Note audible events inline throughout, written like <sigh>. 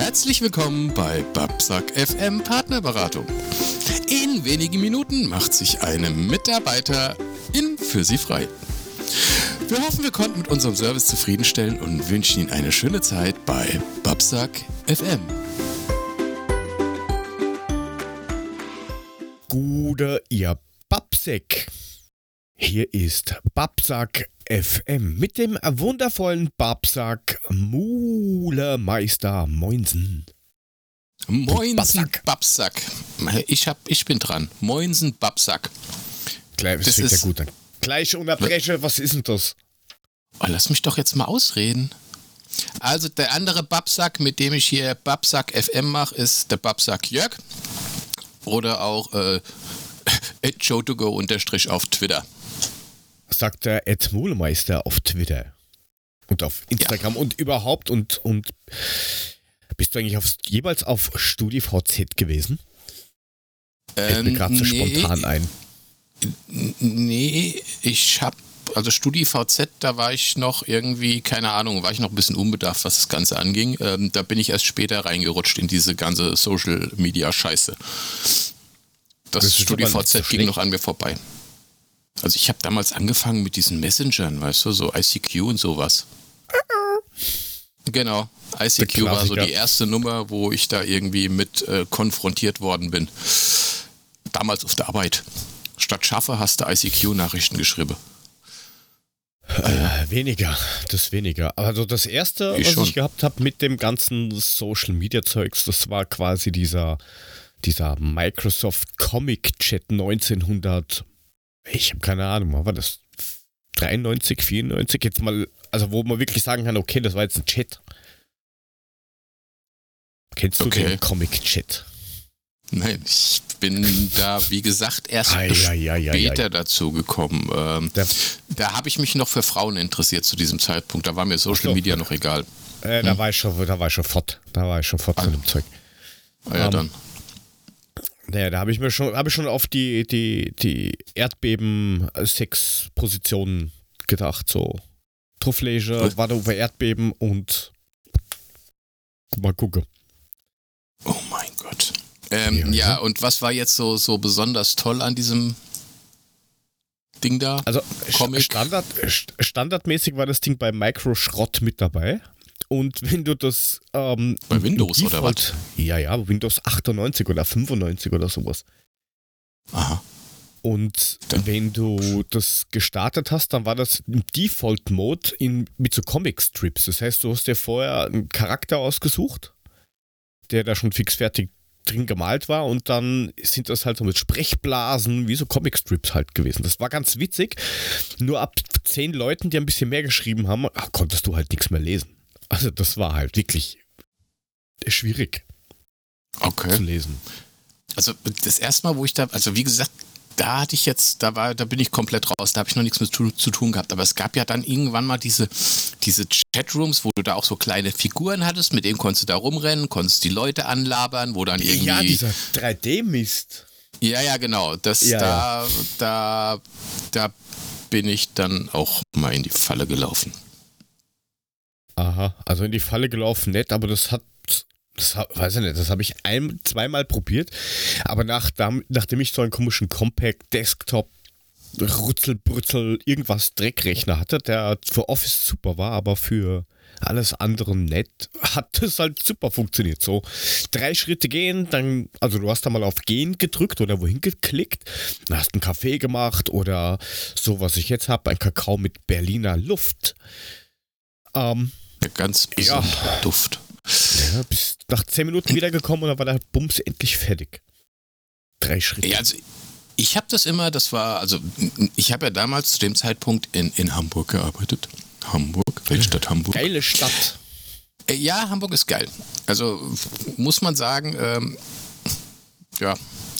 Herzlich willkommen bei Babsack FM Partnerberatung. In wenigen Minuten macht sich eine Mitarbeiterin für Sie frei. Wir hoffen, wir konnten mit unserem Service zufriedenstellen und wünschen Ihnen eine schöne Zeit bei Babsack FM. Gute ihr Babsack. Hier ist Babsack FM mit dem wundervollen Babsack Mulemeister Moinsen. Moinsen Babsack. Babsack. Ich, hab, ich bin dran. Moinsen Babsack. Gleich, das Das fängt ja ist- gut an. Gleich unterbreche, was ist denn das? Oh, lass mich doch jetzt mal ausreden. Also der andere Babsack, mit dem ich hier Babsack FM mache, ist der Babsack Jörg. Oder auch äh, <laughs> joe2go unterstrich auf Twitter. Sagt der Ed Mulemeister auf Twitter und auf Instagram und überhaupt und, und bist du eigentlich auf, jeweils auf StudiVZ gewesen? Fällt mir Ähm, gerade so spontan ein. Nee, ich hab, also StudiVZ, da war ich noch irgendwie, keine Ahnung, war ich noch ein bisschen unbedarft, was das Ganze anging. Ähm, da bin ich erst später reingerutscht in diese ganze Social Media Scheiße. Das, Das StudiVZ ging noch an mir vorbei. Also ich habe damals angefangen mit diesen Messengern, weißt du, so ICQ und sowas. Genau, ICQ war so die erste Nummer, wo ich da irgendwie mit äh, konfrontiert worden bin. Damals auf der Arbeit. Statt Schaffe hast du ICQ-Nachrichten geschrieben. Äh, weniger, das weniger. Also das erste, Ich was schon. ich gehabt habe mit dem ganzen Social Media Zeugs, das war quasi dieser, dieser Microsoft Comic Chat 1900. Ich habe keine Ahnung, war das? 93, 94, jetzt mal, also wo man wirklich sagen kann, okay, das war jetzt ein Chat. Kennst du Okay. den Comic Chat? Nein, ich bin da, wie gesagt, erst ei, ei, ei, später dazu gekommen. Ähm, Der, da habe ich mich noch für Frauen interessiert zu diesem Zeitpunkt. Da war mir Social so. Media noch egal. äh, da war ich schon, da war ich schon fort. Da war ich schon fort von dem Zeug. Ah, ja, Ähm, dann. Naja, da habe ich mir schon, habe ich schon auf die, die, die Erdbeben-Sechs-Positionen gedacht. So Truffleisure, Was? warte über Erdbeben und mal gucken. Oh mein Gott. Ähm, Ja, ja, ja. und was war jetzt so, so besonders toll an diesem Ding da? Also Comic. Standard, st- standardmäßig war das Ding bei Micro Schrott mit dabei. Und wenn du das ähm, Bei Windows oder Default- Ja, ja, Windows 98 oder 95 oder sowas. Aha. Und Dann- wenn du das gestartet hast, dann war das im Default-Mode in- mit so Comic-Strips. Das heißt, du hast dir vorher einen Charakter ausgesucht, der da schon fix fertig drin gemalt war und dann sind das halt so mit Sprechblasen wie so Comic-Strips halt gewesen. Das war ganz witzig. Nur ab zehn Leuten, die ein bisschen mehr geschrieben haben, ach, konntest du halt nichts mehr lesen. Also das war halt wirklich schwierig zu Okay. lesen. Also das erste Mal, wo ich da, also wie gesagt, da hatte ich jetzt, da war, da bin ich komplett raus, da habe ich noch nichts mit zu, zu tun gehabt. Aber es gab ja dann irgendwann mal diese, diese Chatrooms, wo du da auch so kleine Figuren hattest, mit denen konntest du da rumrennen, konntest die Leute anlabern, wo dann irgendwie. Ja, dieser 3D-Mist. Ja, ja, genau. Das Ja, da, da, da bin ich dann auch mal in die Falle gelaufen. Aha, also in die Falle gelaufen, nett, aber das hat, das weiß ich nicht, das habe ich ein, zweimal probiert, aber nach, nachdem ich so einen komischen Compact Desktop Rutzelbrützel irgendwas Dreckrechner hatte, der für Office super war, aber für alles andere nett, hat das halt super funktioniert. So drei Schritte gehen, dann, also du hast da mal auf Gehen gedrückt oder wohin geklickt, dann hast einen Kaffee gemacht oder so, was ich jetzt habe, ein Kakao mit Berliner Luft. Ähm, Der ganz Ja. besondere Duft. ja, bis nach 10 Minuten wiedergekommen und dann war der Bums endlich fertig. Drei Schritte. Ja, also ich habe das immer, das war, also ich habe ja damals zu dem Zeitpunkt in, in Hamburg gearbeitet. Hamburg, Weltstadt Hamburg. Geile Stadt. Äh, Ja, Hamburg ist geil. Also muss man sagen, ähm, ja,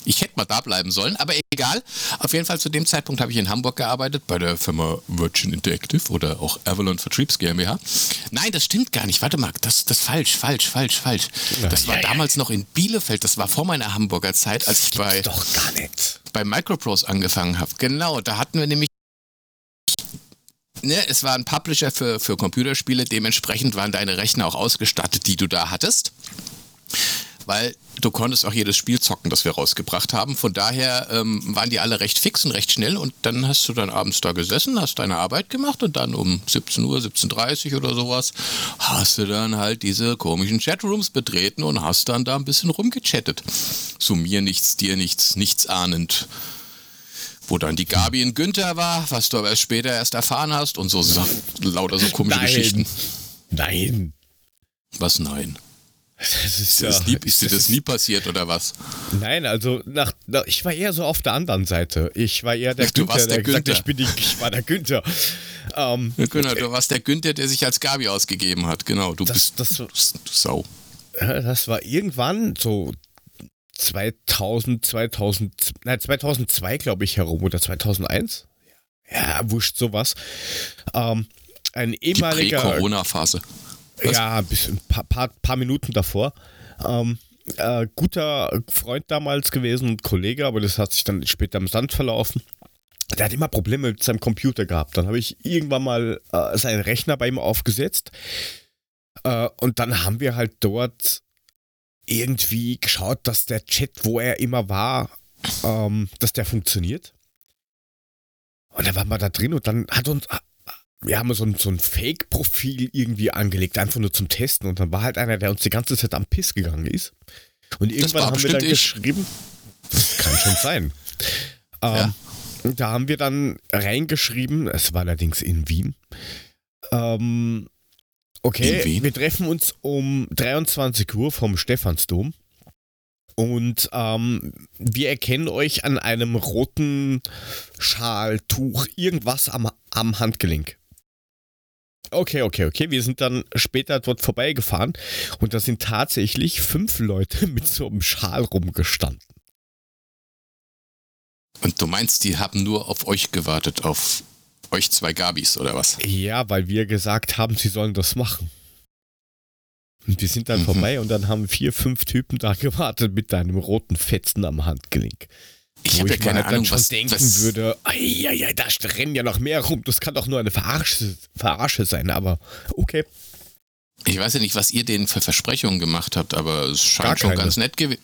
ich hätte mal da bleiben sollen, aber egal. Auf jeden Fall zu dem Zeitpunkt habe ich in Hamburg gearbeitet, bei der Firma Virgin Interactive oder auch Avalon Vertriebs GmbH. Nein, das stimmt gar nicht. Warte mal, das das falsch, falsch, falsch, falsch. Das war ja, ja. damals noch in Bielefeld, das war vor meiner Hamburger Zeit, als ich bei, Doch gar nicht. bei Microprose angefangen habe. Genau, da hatten wir nämlich Ne, es war ein Publisher für, für Computerspiele, dementsprechend waren deine Rechner auch ausgestattet, die du da hattest. Weil du konntest auch jedes Spiel zocken, das wir rausgebracht haben. Von daher ähm, waren die alle recht fix und recht schnell und dann hast du dann abends da gesessen, hast deine Arbeit gemacht und dann um 17 Uhr, 17.30 Uhr oder sowas hast du dann halt diese komischen Chatrooms betreten und hast dann da ein bisschen rumgechattet. So mir nichts, dir nichts, nichts ahnend wo dann die Gabi in Günther war, was du aber erst später erst erfahren hast und so, so lauter so komische Nein. Geschichten. Nein. Was nein? Das ist, Ist, dir das nie, ist dir das nie passiert oder was? Nein, also nach, nach, ich war eher so auf der anderen Seite. Ich war eher der Ach, du Günther, warst der der gesagt, Günther. ich bin die, ich war der Günther. Ähm, Genau, du warst der Günther, der sich als Gabi ausgegeben hat. Genau, du Das- bist das- du Sau. Ja, Das war irgendwann so 2000, 2000, nein, 2002 glaube ich herum oder 2001. Ja, wurscht sowas. Ähm, ein Die ehemaliger, Prä-Corona-Phase. Was? ja, ein paar, paar, paar Minuten davor. Ähm, äh, guter Freund damals gewesen und Kollege, aber das hat sich dann später im Sand verlaufen. Der hat immer Probleme mit seinem Computer gehabt. Dann habe ich irgendwann mal äh, seinen Rechner bei ihm aufgesetzt. Äh, und dann haben wir halt dort irgendwie geschaut, dass der Chat, wo er immer war, ähm, dass der funktioniert. Und dann waren wir da drin und dann hat uns, wir haben so ein, so ein Fake-Profil irgendwie angelegt, einfach nur zum Testen. Und dann war halt einer, der uns die ganze Zeit am Piss gegangen ist. Und irgendwann haben wir dann ich. geschrieben, das kann schon sein. <laughs> Ja. Ähm, Da haben wir dann reingeschrieben, es war allerdings in Wien. Ähm, okay, In Wien? wir treffen uns um 23 Uhr vom Stephansdom. Und ähm, wir erkennen euch an einem roten Schal, Tuch, irgendwas am, am Handgelenk. Okay, okay, okay. Wir sind dann später dort vorbeigefahren und da sind tatsächlich fünf Leute <laughs> mit so einem Schal rumgestanden. Und du meinst, die haben nur auf euch gewartet, auf euch zwei Gabis oder was? Ja, weil wir gesagt haben, sie sollen das machen. Und wir sind dann Mhm. vorbei und dann haben vier, fünf Typen da <laughs> gewartet mit einem roten Fetzen am Handgelenk. Ich habe ja keine Ahnung, was, denken was würde, ja, ja, da rennen ja noch mehr rum. Das kann doch nur eine Verarsche, Verarsche sein, aber okay. Ich weiß ja nicht, was ihr denen für Versprechungen gemacht habt, aber es scheint schon ganz nett gewesen.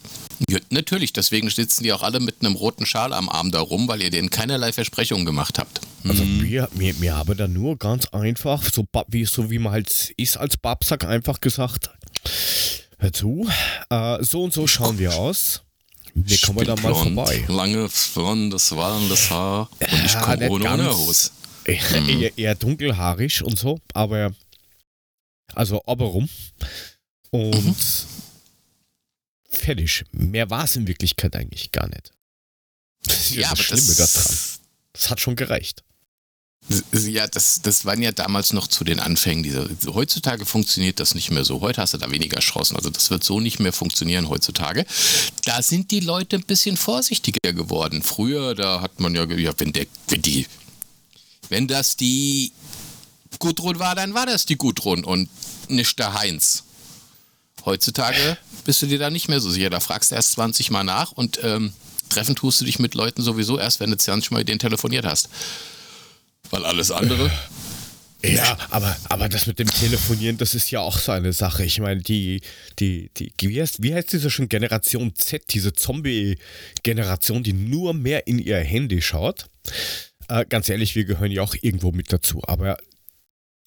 Ja, natürlich, deswegen sitzen die auch alle mit einem roten Schal am Arm da rum, weil ihr denen keinerlei Versprechungen gemacht habt. Also Hm. wir, wir, wir haben dann nur ganz einfach, so wie, so wie man halt ist als Babsack, einfach gesagt, hör zu, äh, so und so schauen wir aus. Wir kommen da mal vorbei. Lange, blondes, wallendes Haar und ich Ja, komme ohne. Unterhose. Mhm. eher, eher dunkelhaarig und so, aber also oberum. Und Mhm. fertig. Mehr war es in Wirklichkeit eigentlich gar nicht. Das ist ja, das Schlimme daran. Das hat schon gereicht. Ja, das, das waren ja damals noch zu den Anfängen dieser. Heutzutage funktioniert das nicht mehr so. Heute hast du da weniger Chancen. Also das wird so nicht mehr funktionieren heutzutage. Da sind die Leute ein bisschen vorsichtiger geworden. Früher, da hat man ja, ja wenn der, wenn die, wenn das die Gudrun war, dann war das die Gudrun und nicht der Heinz. Heutzutage bist du dir da nicht mehr so sicher. Da fragst du erst 20 Mal nach und ähm, treffen tust du dich mit Leuten sowieso erst, wenn du 20 Mal mit denen telefoniert hast. Weil alles andere. Ja, aber, aber das mit dem Telefonieren, das ist ja auch so eine Sache. Ich meine, die, die, die, wie heißt, wie heißt diese schon Generation Z, diese Zombie-Generation, die nur mehr in ihr Handy schaut? Äh, ganz ehrlich, wir gehören ja auch irgendwo mit dazu, aber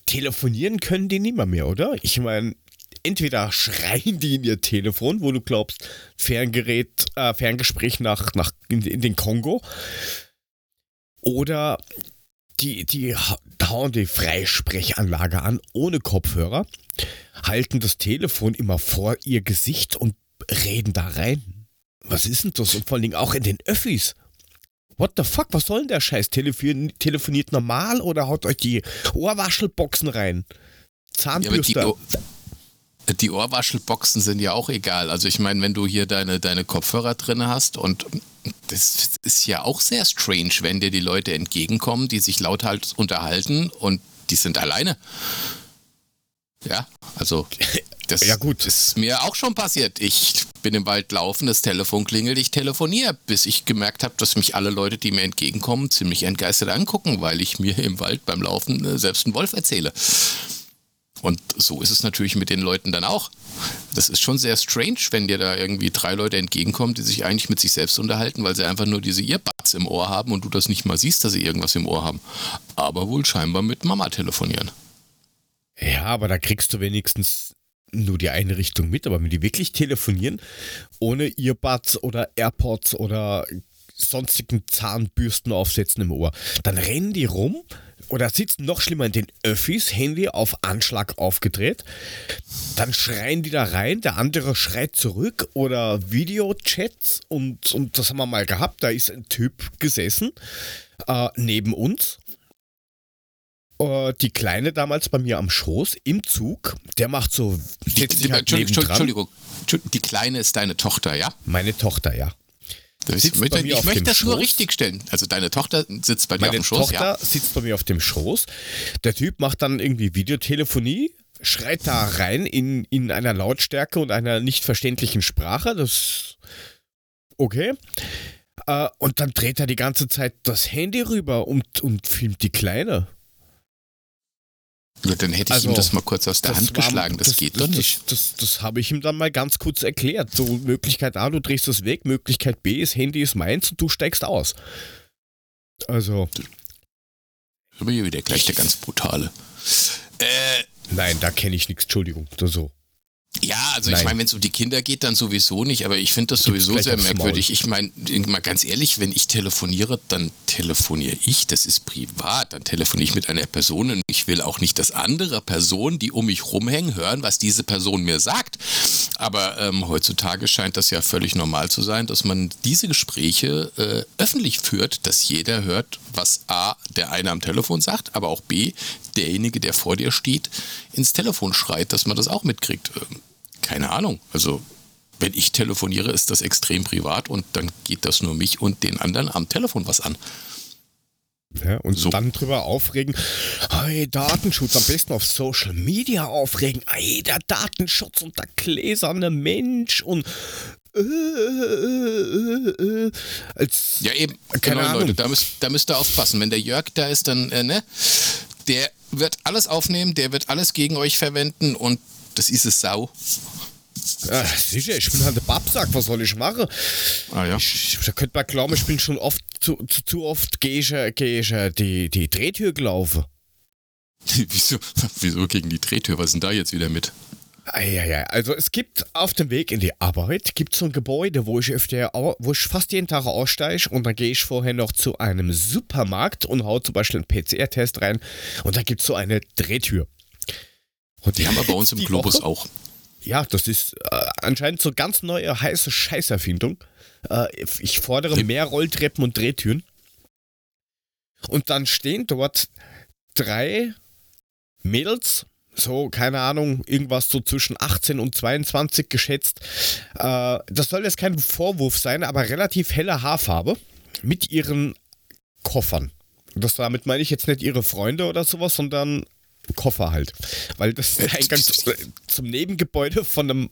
telefonieren können die nimmer mehr, oder? Ich meine, entweder schreien die in ihr Telefon, wo du glaubst, Ferngerät, äh, Ferngespräch nach, nach in, in den Kongo, oder die, die ha- hauen die Freisprechanlage an, ohne Kopfhörer, halten das Telefon immer vor ihr Gesicht und reden da rein. Was ist denn das? Und vor allen Dingen auch in den Öffis. What the fuck? Was soll denn der Scheiß? Telefon telefoniert normal oder haut euch die Ohrwaschelboxen rein? Ja, Zahnbürste. Ohr- die Ohrwaschelboxen sind ja auch egal. Also ich meine, wenn du hier deine, deine Kopfhörer drin hast und das ist ja auch sehr strange, wenn dir die Leute entgegenkommen, die sich lauthals unterhalten und die sind alleine. Ja, also das Ja, gut. ist mir auch schon passiert. Ich bin im Wald laufen, das Telefon klingelt, ich telefoniere, bis ich gemerkt habe, dass mich alle Leute, die mir entgegenkommen, ziemlich entgeistert angucken, weil ich mir im Wald beim Laufen äh, selbst einen Wolf erzähle. Und so ist es natürlich mit den Leuten dann auch. Das ist schon sehr strange, wenn dir da irgendwie drei Leute entgegenkommen, die sich eigentlich mit sich selbst unterhalten, weil sie einfach nur diese Earbuds im Ohr haben und du das nicht mal siehst, dass sie irgendwas im Ohr haben. Aber wohl scheinbar mit Mama telefonieren. Ja, aber da kriegst du wenigstens nur die eine Richtung mit, aber wenn die wirklich telefonieren, ohne Earbuds oder AirPods oder sonstigen Zahnbürsten aufsetzen im Ohr, dann rennen die rum oder sitzen noch schlimmer in den Öffis, Handy auf Anschlag aufgedreht, dann schreien die da rein, der andere schreit zurück oder Videochats und, und das haben wir mal gehabt, da ist ein Typ gesessen äh, neben uns äh, die Kleine damals bei mir am Schoß im Zug, der macht so. Die, die, halt Entschuldigung, Entschuldigung, die Kleine ist deine Tochter, ja? Meine Tochter, ja. Ich möchte, ich möchte das Schoß. nur richtig stellen. Also deine Tochter sitzt bei dir Meine auf dem Schoß. Meine Tochter ja. sitzt bei mir auf dem Schoß. Der Typ macht dann irgendwie Videotelefonie, schreit da rein in, in einer Lautstärke und einer nicht verständlichen Sprache. Das okay. Äh, und dann dreht er die ganze Zeit das Handy rüber und, und filmt die Kleine. Ja, dann hätte ich also, ihm das mal kurz aus der Hand war, geschlagen. Das, das, geht das, doch nicht. Das, das, habe ich ihm dann mal ganz kurz erklärt. So Möglichkeit A, du drehst das weg. Möglichkeit B, das Handy ist meins und du steigst aus. Also. Aber hier wieder gleich der ganz brutale. Äh, Nein, da kenne ich nichts. Entschuldigung. So. Ja, also Nein. ich meine, wenn es um die Kinder geht, dann sowieso nicht, aber ich finde das sowieso sehr merkwürdig. Ich meine, mal ganz ehrlich, wenn ich telefoniere, dann telefoniere ich, das ist privat, dann telefoniere ich mit einer Person und ich will auch nicht, dass andere Personen, die um mich rumhängen, hören, was diese Person mir sagt. Aber ähm, heutzutage scheint das ja völlig normal zu sein, dass man diese Gespräche äh, öffentlich führt, dass jeder hört, was A, der eine am Telefon sagt, aber auch B, derjenige, der vor dir steht, ins Telefon schreit, dass man das auch mitkriegt. Ähm, keine Ahnung. Also wenn ich telefoniere, ist das extrem privat und dann geht das nur mich und den anderen am Telefon was an. Ja, und so. dann drüber aufregen, hey, Datenschutz am besten auf Social Media aufregen, hey, der Datenschutz und der gläserne Mensch und äh, äh, äh, als ja eben, keine genau, Ahnung. Leute, da müsst, da müsst ihr aufpassen. Wenn der Jörg da ist, dann, ne, der wird alles aufnehmen, der wird alles gegen euch verwenden und das ist es Sau. Ja, sicher, ich bin halt der Babsack, was soll ich machen? Ah ja. Ich, da könnte man glauben, ich bin schon oft, zu, zu, zu oft gehe ich, geh ich die, die Drehtür gelaufen. <laughs> wieso, wieso gegen die Drehtür? Was ist denn da jetzt wieder mit? Ja, also es gibt auf dem Weg in die Arbeit gibt so ein Gebäude, wo ich öfter, wo ich fast jeden Tag aussteige und dann gehe ich vorher noch zu einem Supermarkt und hau zum Beispiel einen PCR-Test rein und da gibt es so eine Drehtür. Und die haben wir bei uns im Globus Woche, auch. Ja, das ist äh, anscheinend so ganz neue heiße Scheißerfindung. Äh, ich fordere mehr Rolltreppen und Drehtüren. Und dann stehen dort drei Mädels, so, keine Ahnung, irgendwas so zwischen 18 und 22 geschätzt. Äh, das soll jetzt kein Vorwurf sein, aber relativ helle Haarfarbe mit ihren Koffern. Das damit meine ich jetzt nicht ihre Freunde oder sowas, sondern Koffer halt. Weil das ist der Eingang <laughs> zum Nebengebäude von einem,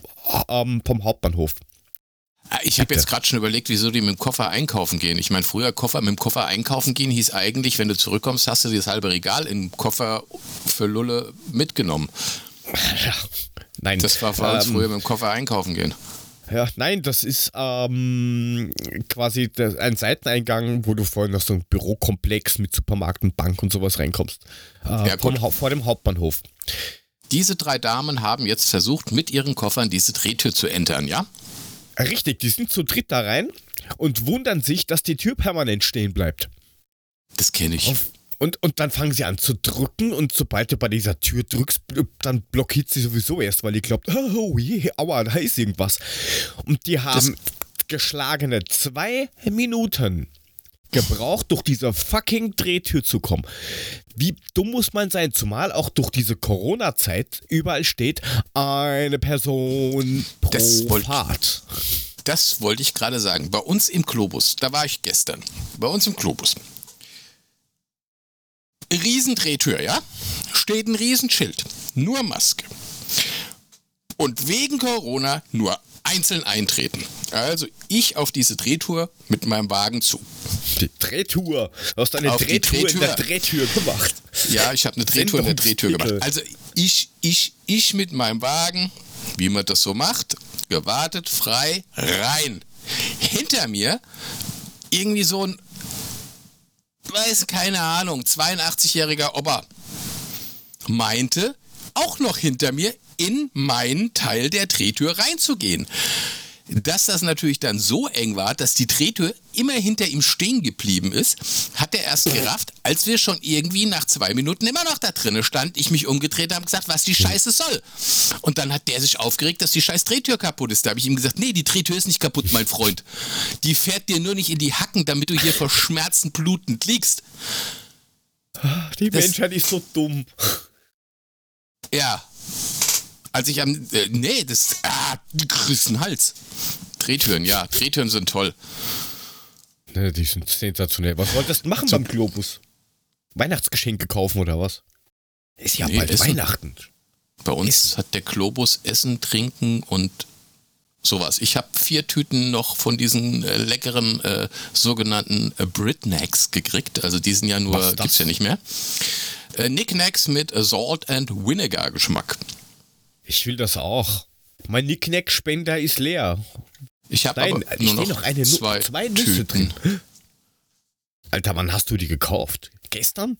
ähm, vom Hauptbahnhof. Ah, ich habe jetzt gerade schon überlegt, wieso die mit dem Koffer einkaufen gehen. Ich meine, früher Koffer mit dem Koffer einkaufen gehen hieß eigentlich, wenn du zurückkommst, hast du das halbe Regal im Koffer für Lulle mitgenommen. Ja, nein. Das war für uns ähm, früher mit dem Koffer einkaufen gehen. Ja, nein, das ist ähm, quasi der, ein Seiteneingang, wo du vorhin noch so ein Bürokomplex mit Supermarkt und Bank und sowas reinkommst. Äh, ja, vom, vor dem Hauptbahnhof. Diese drei Damen haben jetzt versucht, mit ihren Koffern diese Drehtür zu entern, ja? Richtig, die sind zu dritt da rein und wundern sich, dass die Tür permanent stehen bleibt. Das kenne ich. Auf, und, und dann fangen sie an zu drücken und sobald du bei dieser Tür drückst, dann blockiert sie sowieso erst, weil die glaubt, <laughs> oh je, aua, da ist irgendwas. Und die haben das geschlagene zwei Minuten gebraucht, durch diese fucking Drehtür zu kommen. Wie dumm muss man sein, zumal auch durch diese Corona-Zeit überall steht, eine Person pro das wollt, Fahrt. Das wollte ich gerade sagen. Bei uns im Globus, da war ich gestern, bei uns im Globus, Riesendrehtür, ja? Steht ein Riesenschild. Nur Maske. Und wegen Corona nur einzeln eintreten. Also ich auf diese Drehtour mit meinem Wagen zu. Die Drehtour? Du hast eine Drehtour, Drehtour, in der Drehtür gemacht. Ja, ich habe eine Drehtour in der Drehtür gemacht. Also Ich, ich, ich mit meinem Wagen, wie man das so macht, gewartet, frei, rein. Hinter mir irgendwie so ein, weiß keine Ahnung, 82-jähriger Opa meinte, auch noch hinter mir in meinen Teil der Drehtür reinzugehen. Dass das natürlich dann so eng war, dass die Drehtür immer hinter ihm stehen geblieben ist, hat er erst gerafft, als wir schon irgendwie nach zwei Minuten immer noch da drinnen stand, ich mich umgedreht habe und gesagt, was die Scheiße soll. Und dann hat der sich aufgeregt, dass die scheiß Drehtür kaputt ist. Da habe ich ihm gesagt, nee, die Drehtür ist nicht kaputt, mein Freund. Die fährt dir nur nicht in die Hacken, damit du hier vor Schmerzen blutend liegst. Die das, Menschheit ist so dumm. Ja, als ich am. Äh, nee, das. Ah, grüßen Hals. Drehtüren, ja. Drehtüren sind toll. Ne, die sind sensationell. Was wolltest du machen beim Globus? Weihnachtsgeschenke kaufen oder was? Ist ja nee, bald Essen. Weihnachten. Bei uns Essen. hat der Globus Essen, Trinken und sowas. Ich habe vier Tüten noch von diesen äh, leckeren äh, sogenannten äh, Britnacks gekriegt. Also die sind ja nur, gibt's ja nicht mehr. Äh, Knickknacks mit Salt and Vinegar Geschmack. Ich will das auch. Mein Nicknack-Spender ist leer. Ich habe aber nur noch, noch eine zwei, zwei Nüsse Tüten. drin. <gasps> Alter, wann hast du die gekauft? Gestern?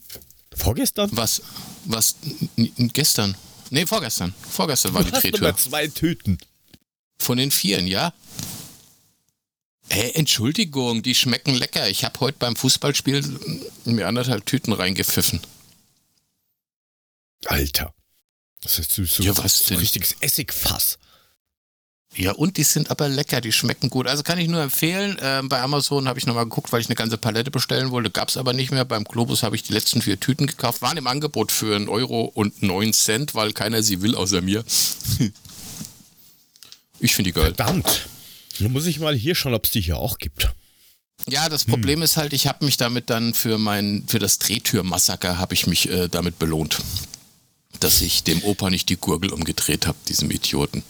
Vorgestern? Was? Was? Gestern? Nee, vorgestern. Vorgestern war du die hast Drehtür. zwei Tüten. Von den vieren, ja. Hey, Entschuldigung, die schmecken lecker. Ich habe heute beim Fußballspiel mir anderthalb Tüten reingepfiffen. Alter. Das ist so, so, ja, was so ein richtiges Essigfass. Ja, und die sind aber lecker, die schmecken gut. Also kann ich nur empfehlen. Äh, bei Amazon habe ich nochmal geguckt, weil ich eine ganze Palette bestellen wollte. Gab es aber nicht mehr. Beim Globus habe ich die letzten vier Tüten gekauft. Waren im Angebot für einen Euro und neun Cent, weil keiner sie will außer mir. <laughs> ich finde die geil. Verdammt. Nun muss ich mal hier schauen, ob es die hier auch gibt. Ja, das Problem hm. ist halt, ich habe mich damit dann für mein, für das Drehtürmassaker habe ich mich äh, damit belohnt dass ich dem Opa nicht die Gurgel umgedreht habe, diesem Idioten.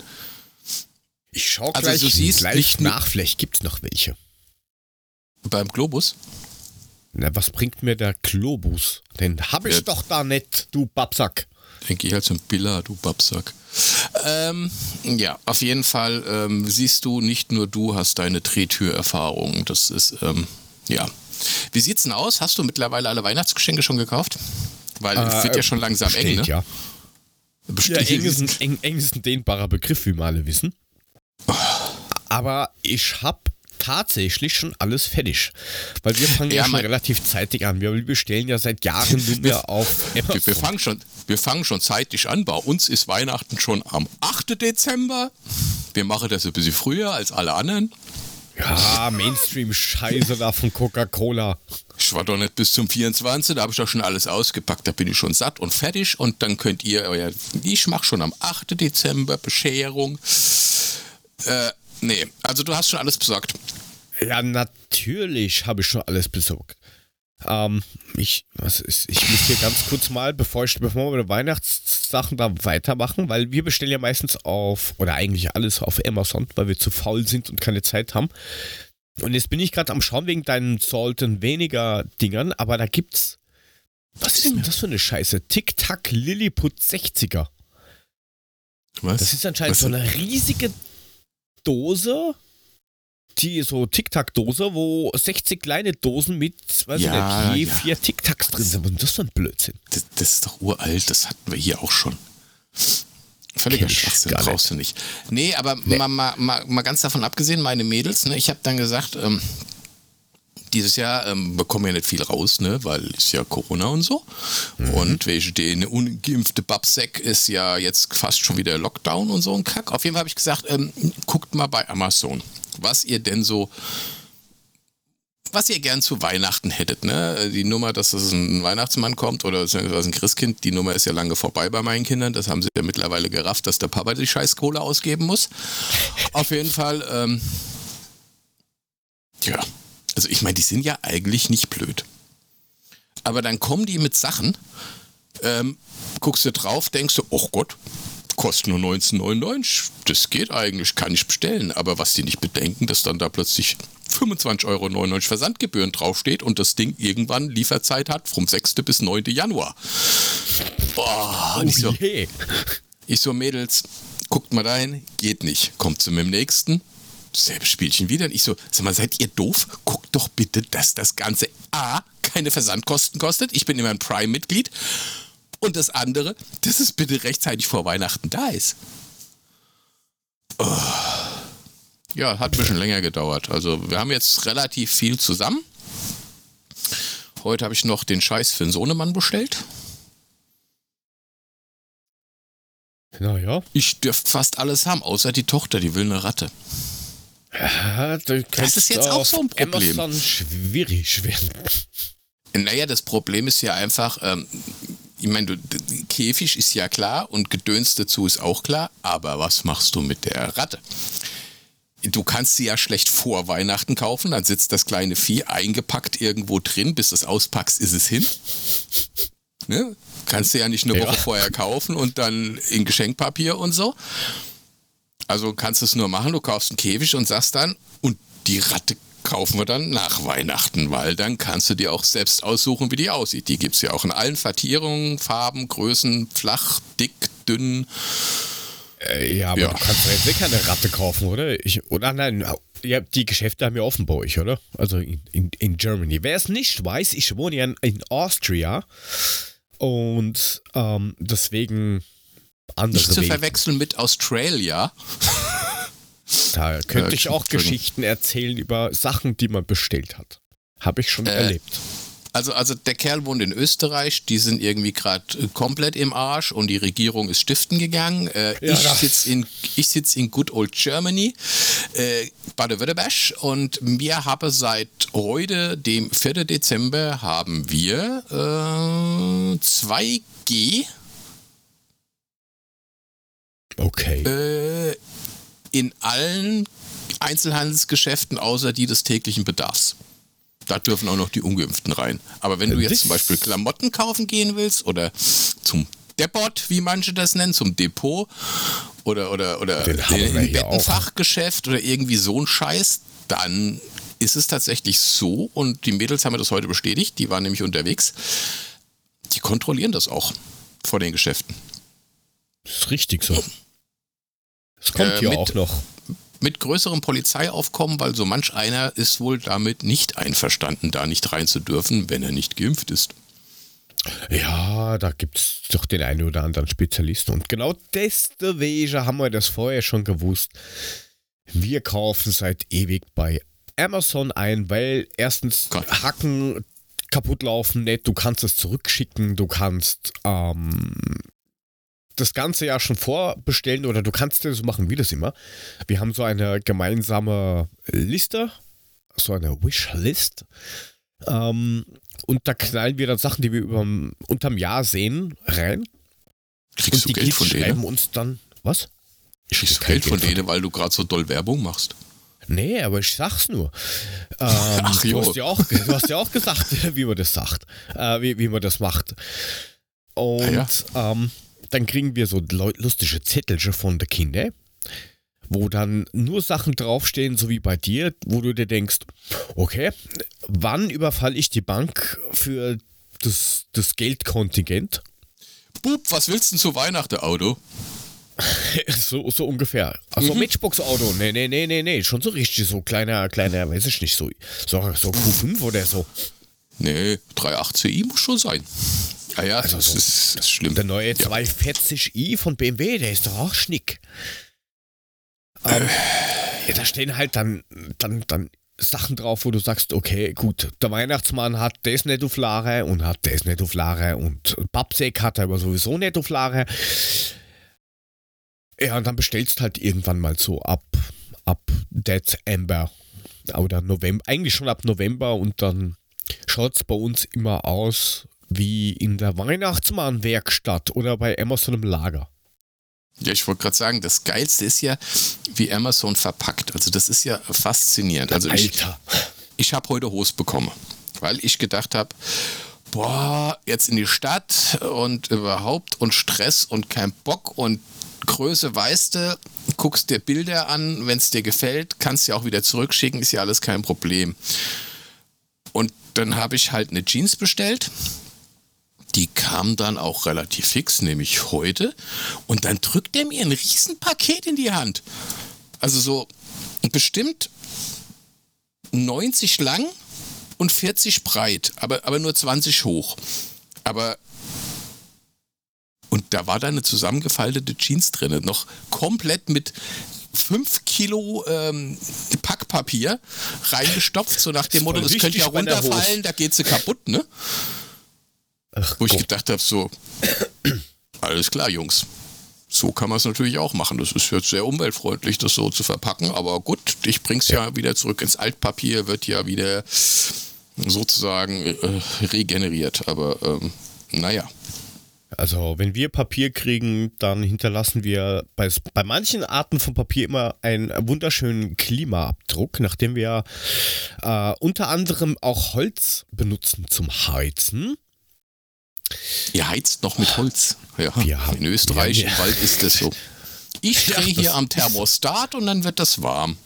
Ich schau also gleich, du siehst gleich nicht nach, vielleicht gibt es noch welche. Beim Globus? Na, was bringt mir der Globus? Den hab ich ja. doch da nicht, du Babsack. Denke ich halt zum Billa, du Babsack. Ähm, ja, auf jeden Fall ähm, siehst du, nicht nur du hast deine Drehtürerfahrung. Das ist, ähm, ja. Wie sieht's denn aus? Hast du mittlerweile alle Weihnachtsgeschenke schon gekauft? Weil es äh, wird ja schon langsam bestellt, eng, ne? Ja. Ja, eng ist, ein, eng, eng ist ein dehnbarer Begriff, wie wir alle wissen. Aber ich habe tatsächlich schon alles fertig. Weil wir fangen ja, ja schon relativ zeitig an. Wir bestellen ja seit Jahren nur auf Amazon. Wir, fangen schon, wir fangen schon zeitig an. Bei uns ist Weihnachten schon am 8. Dezember. Wir machen das ein bisschen früher als alle anderen. Ja, Mainstream-Scheiße da von Coca-Cola. Ich war doch nicht bis zum 24, da habe ich doch schon alles ausgepackt. Da bin ich schon satt und fertig und dann könnt ihr euer. Ich mache schon am 8. Dezember Bescherung. Äh, nee, also du hast schon alles besorgt. Ja, natürlich habe ich schon alles besorgt. Ähm, ich, was ist, ich muss hier ganz kurz mal, bevor, ich, bevor wir die Weihnachtssachen da weitermachen, weil wir bestellen ja meistens auf, oder eigentlich alles auf Amazon, weil wir zu faul sind und keine Zeit haben. Und jetzt bin ich gerade am Schauen wegen deinen Salten weniger Dingern, aber da gibt's. Was ist denn das für eine Scheiße? Tic-Tac Lilliput 60er. Was? Das ist anscheinend was? so eine riesige Dose die so Tic-Tac-Dose, wo 60 kleine Dosen mit, weiß ja, ich nicht, je ja. vier Tic-Tacs drin sind. Ist das für ein Blödsinn? Das, das, ist doch uralt, das hatten wir hier auch schon. Völliger Schwachsinn, brauchst du nicht. Nee, aber nee. Mal, mal, mal, mal, ganz davon abgesehen, meine Mädels, ne, ich habe dann gesagt, ähm, dieses Jahr ähm, bekommen wir nicht viel raus, ne, weil ist ja Corona und so. Mhm. Und welche eine ungeimpfte Babsack ist ja jetzt fast schon wieder Lockdown und so ein Kack. Auf jeden Fall habe ich gesagt, ähm, guckt mal bei Amazon was ihr denn so was ihr gern zu Weihnachten hättet, ne? Die Nummer, dass es ein Weihnachtsmann kommt oder ein Christkind, die Nummer ist ja lange vorbei bei meinen Kindern. Das haben sie ja mittlerweile gerafft, dass der Papa die scheiß Kohle ausgeben muss. Auf jeden Fall, ähm, ja. Also ich meine, die sind ja eigentlich nicht blöd. Aber dann kommen die mit Sachen, ähm, guckst du drauf, denkst du, oh Gott, kostet nur 19,99. Das geht eigentlich, kann ich bestellen. Aber was die nicht bedenken, dass dann da plötzlich 25,99 Euro Versandgebühren draufsteht und das Ding irgendwann Lieferzeit hat vom 6. bis 9. Januar. Boah, und ich so, je. ich so, Mädels, guckt mal dahin, geht nicht. Kommt zu meinem nächsten, selbes Spielchen wieder. Und ich so, sag mal, seid ihr doof? Guckt doch bitte, dass das Ganze A, keine Versandkosten kostet. Ich bin immer ein Prime-Mitglied. Und das andere, dass es bitte rechtzeitig vor Weihnachten da ist. Oh. Ja, hat ein bisschen länger gedauert. Also wir haben jetzt relativ viel zusammen. Heute habe ich noch den Scheiß für den Sohnemann bestellt. Naja. Ich dürfte fast alles haben, außer die Tochter, die will eine Ratte. Ja, du Das ist jetzt auch so ein Problem. Amazon schwierig werden. Naja, das Problem ist ja einfach, ähm, ich meine, Käfig ist ja klar und Gedöns dazu ist auch klar, aber was machst du mit der Ratte? Du kannst sie ja schlecht vor Weihnachten kaufen, dann sitzt das kleine Vieh eingepackt irgendwo drin, bis du es auspackst, ist es hin. Ne? Kannst du ja nicht eine Ja. Woche vorher kaufen und dann in Geschenkpapier und so. Also kannst du es nur machen, du kaufst einen Käfig und sagst dann, und die Ratte kaufen wir dann nach Weihnachten, weil dann kannst du dir auch selbst aussuchen, wie die aussieht. Die gibt es ja auch in allen Vertierungen, Farben, Größen, flach, dick, dünn. Äh, ja, aber Ja. du kannst doch jetzt eh keine Ratte kaufen, oder? Ich, oder nein, ja, die Geschäfte haben ja offen bei euch, oder? Also in, in, in Germany. Wer es nicht weiß, ich wohne ja in, in Austria und ähm, deswegen andere Nicht zu Wege. verwechseln mit Australia. <laughs> Da könnte Äh, ich auch. Geschichten erzählen über Sachen, die man bestellt hat. Habe ich schon Äh, erlebt. Also, also der Kerl wohnt in Österreich, die sind irgendwie gerade komplett im Arsch und die Regierung ist stiften gegangen. Äh, Ja, ich sitze in, ich sitz in Good Old Germany, äh, Baden-Württemberg und wir haben seit heute, dem 4. Dezember, haben wir äh, 2G Okay. äh, in allen Einzelhandelsgeschäften außer die des täglichen Bedarfs. Da dürfen auch noch die Ungeimpften rein. Aber wenn du jetzt Das- zum Beispiel Klamotten kaufen gehen willst oder zum Depot, wie manche das nennen, zum Depot oder, oder, oder Den haben wir in hier auch. Bettenfachgeschäft oder irgendwie so ein Scheiß, dann ist es tatsächlich so und die Mädels haben mir das heute bestätigt, die waren nämlich unterwegs, die kontrollieren das auch vor den Geschäften. Das ist richtig so. Es kommt Äh, ja mit- auch noch. mit größerem Polizeiaufkommen, weil so manch einer ist wohl damit nicht einverstanden, da nicht rein zu dürfen, wenn er nicht geimpft ist. Ja, da gibt es doch den einen oder anderen Spezialisten. Und genau deswegen haben wir das vorher schon gewusst. Wir kaufen seit ewig bei Amazon ein, weil erstens Gott. Hacken kaputt laufen nicht, du kannst es zurückschicken, du kannst ähm, das Ganze ja schon vorbestellen oder du kannst es so machen wie das immer. Wir haben so eine gemeinsame Liste, so eine Wishlist. Ähm, und da knallen wir dann Sachen, die wir überm, unterm Jahr sehen, rein. Kriegst und du die Geld Kids von schreiben denen? uns dann. Was? Ich Kriegst du Geld von denen, weil du gerade so doll Werbung machst? Nee, aber ich sag's nur. <laughs> Ähm, Ach, du, hast ja auch, du hast ja auch gesagt, <laughs> wie man das sagt, äh, wie, wie man das macht. Und Ah, ähm, dann kriegen wir so lustige Zettelchen von den Kindern, wo dann nur Sachen draufstehen, so wie bei dir, wo du dir denkst, okay, wann überfalle ich die Bank für das, das Geldkontingent? Bub, was willst du denn zu Weihnachten, Auto? <laughs> so, so ungefähr. Also Mhm. Matchbox-Auto, nee, nee, nee, nee, nee, schon so richtig, so kleiner, kleiner, weiß ich nicht, so, so, so Q5 oder so. Nee, 380i muss schon sein. Ah ja, Also das, so- ist, das ist schlimm. Der neue Ja. 240i von BMW, der ist doch auch schnick. Ähm, ja, da stehen halt dann, dann, dann Sachen drauf, wo du sagst, okay, gut, der Weihnachtsmann hat das nicht auf Lager und hat das nicht auf Lager und Pappsäck hat er aber sowieso nicht auf Lager. Ja, und dann bestellst halt irgendwann mal so ab, ab Dezember oder November, eigentlich schon ab November und dann schaut es bei uns immer aus wie in der Weihnachtsmann-Werkstatt oder bei Amazon im Lager. Ja, ich wollte gerade sagen, das Geilste ist ja, wie Amazon verpackt. Also das ist ja faszinierend. Also ich, Alter. ich habe heute Hose bekommen, weil ich gedacht habe, boah, jetzt in die Stadt und überhaupt und Stress und kein Bock und Größe weißt du, guckst dir Bilder an, wenn es dir gefällt, kannst du ja auch wieder zurückschicken, ist ja alles kein Problem. Und dann habe ich halt eine Jeans bestellt. Die kam dann auch relativ fix, nämlich heute. Und dann drückt er mir ein Riesenpaket in die Hand. Also so bestimmt 90 lang und 40 breit, aber, aber nur 20 hoch. Aber und da war da eine zusammengefaltete Jeans drin, noch komplett mit 5 Kilo ähm, Packpapier reingestopft, so nach dem Motto, das könnte ja runterfallen, da geht sie kaputt, ne? Ach, Wo ich gedacht habe, so, alles klar, Jungs. So kann man es natürlich auch machen. Das ist jetzt sehr umweltfreundlich, das so zu verpacken. Aber gut, ich bring's ja, ja wieder zurück ins Altpapier, wird ja wieder sozusagen äh, regeneriert. Aber ähm, naja. Also, wenn wir Papier kriegen, dann hinterlassen wir bei, bei manchen Arten von Papier immer einen wunderschönen Klimaabdruck, nachdem wir äh, unter anderem auch Holz benutzen zum Heizen. Ihr heizt noch mit Holz. Ja, haben, in Österreich im Wald ist das so. Ich drehe ja, hier am Thermostat und dann wird das warm.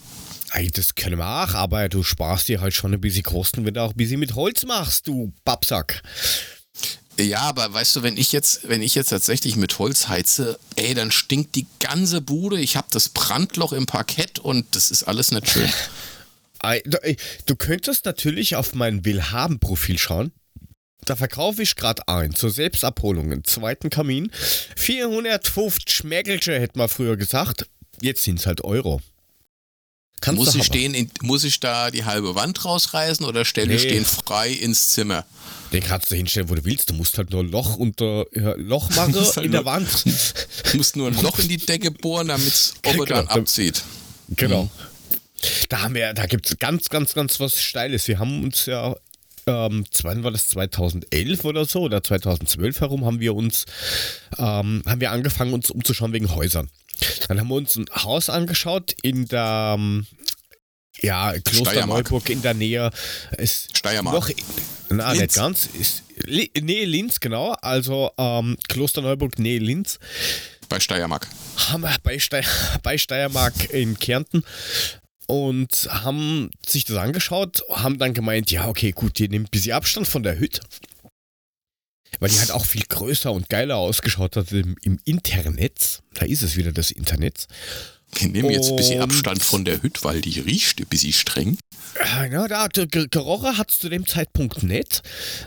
Ey, das können wir auch, aber du sparst dir halt schon ein bisschen Kosten, wenn du auch ein bisschen mit Holz machst, du Babsack. Ja, aber weißt du, wenn ich jetzt, wenn ich jetzt tatsächlich mit Holz heize, ey, dann stinkt die ganze Bude. Ich habe das Brandloch im Parkett und das ist alles nicht schön. <laughs> Du könntest natürlich auf mein Willhaben-Profil schauen. Da verkaufe ich gerade ein zur Selbstabholung einen zweiten Kamin. 450 Schmäckelche, hätte man früher gesagt. Jetzt sind es halt Euro. Kannst muss, ich stehen in, muss ich da die halbe Wand rausreißen oder stelle nee. ich den frei ins Zimmer? Den kannst du hinstellen, wo du willst. Du musst halt nur ein Loch unter ja, Loch <laughs> machen halt in der Wand. <laughs> Du musst nur ein Loch in die Decke bohren, damit es <laughs> genau, dann abzieht. Genau. Mhm. Da haben wir, da gibt es ganz, ganz, ganz was Steiles. Wir haben uns ja, ähm, wann war das 2011 oder so oder 2012 herum, haben wir uns, ähm, haben wir angefangen, uns umzuschauen wegen Häusern. Dann haben wir uns ein Haus angeschaut in der, ähm, ja, Klosterneuburg in der Nähe. Ist Steiermark. Noch, na, Linz. nicht ganz. Ist, nee, Linz, genau. Also ähm, Klosterneuburg, nee, Linz. Bei Steiermark. Haben wir bei, Steier, <laughs> bei Steiermark in Kärnten und haben sich das angeschaut, haben dann gemeint, ja, okay, gut, die nimmt ein bisschen Abstand von der Hütte. Weil die halt auch viel größer und geiler ausgeschaut hat im, im Internet. Da ist es wieder das Internet. Ich nehme jetzt ein bisschen Abstand von der Hütte, weil die riecht ein bisschen streng. Ja, da, gerochen hat es zu dem Zeitpunkt nicht.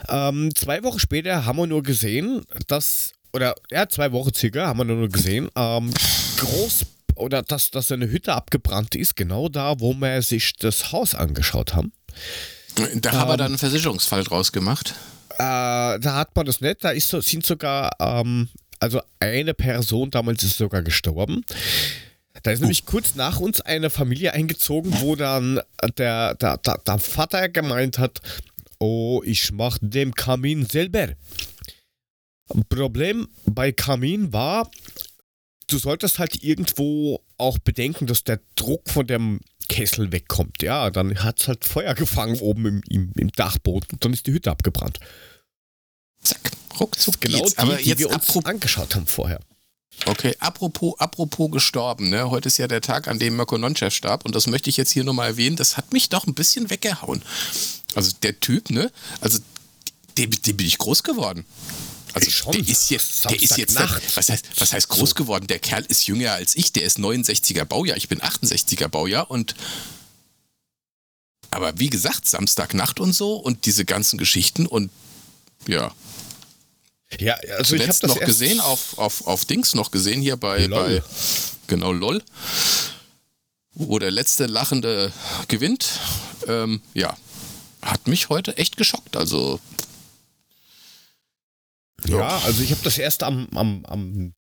Ähm, zwei Wochen später haben wir nur gesehen, dass, oder ja, zwei Wochen circa haben wir nur gesehen, ähm, groß, oder dass, dass eine Hütte abgebrannt ist, genau da, wo wir sich das Haus angeschaut haben. Da haben wir dann einen Versicherungsfall draus gemacht. Äh, da hat man das nicht, da ist, sind sogar, ähm, also eine Person damals ist sogar gestorben. Da ist nämlich kurz nach uns eine Familie eingezogen, wo dann der, der, der, der Vater gemeint hat, oh, ich mach den Kamin selber. Problem bei Kamin war, du solltest halt irgendwo auch bedenken, dass der Druck von dem Kessel wegkommt. Ja, dann hat es halt Feuer gefangen oben im, im, im, Dachboden und dann ist die Hütte abgebrannt. Zack, ruckzuck genau geht's. Die, Aber die jetzt wir uns angeschaut haben vorher. Okay, apropos, apropos gestorben, ne? Heute ist ja der Tag, an dem Mirko Nonchev starb und das möchte ich jetzt hier nochmal erwähnen. Das hat mich doch ein bisschen weggehauen. Also der Typ, ne? Also dem, dem bin ich groß geworden. Also schon. der ist jetzt, der ist jetzt, Nacht. was heißt, was heißt groß so. geworden? Der Kerl ist jünger als ich, der ist 69er Baujahr, ich bin 68er Baujahr und aber wie gesagt, Samstagnacht und so und diese ganzen Geschichten und ja, ja, also Zuletzt ich habe das noch gesehen, auf, auf, auf Dings noch gesehen, hier bei, bei genau LOL, wo der letzte Lachende gewinnt. Ähm, ja, hat mich heute echt geschockt. Also. Ja, also ich habe das erst am, am, am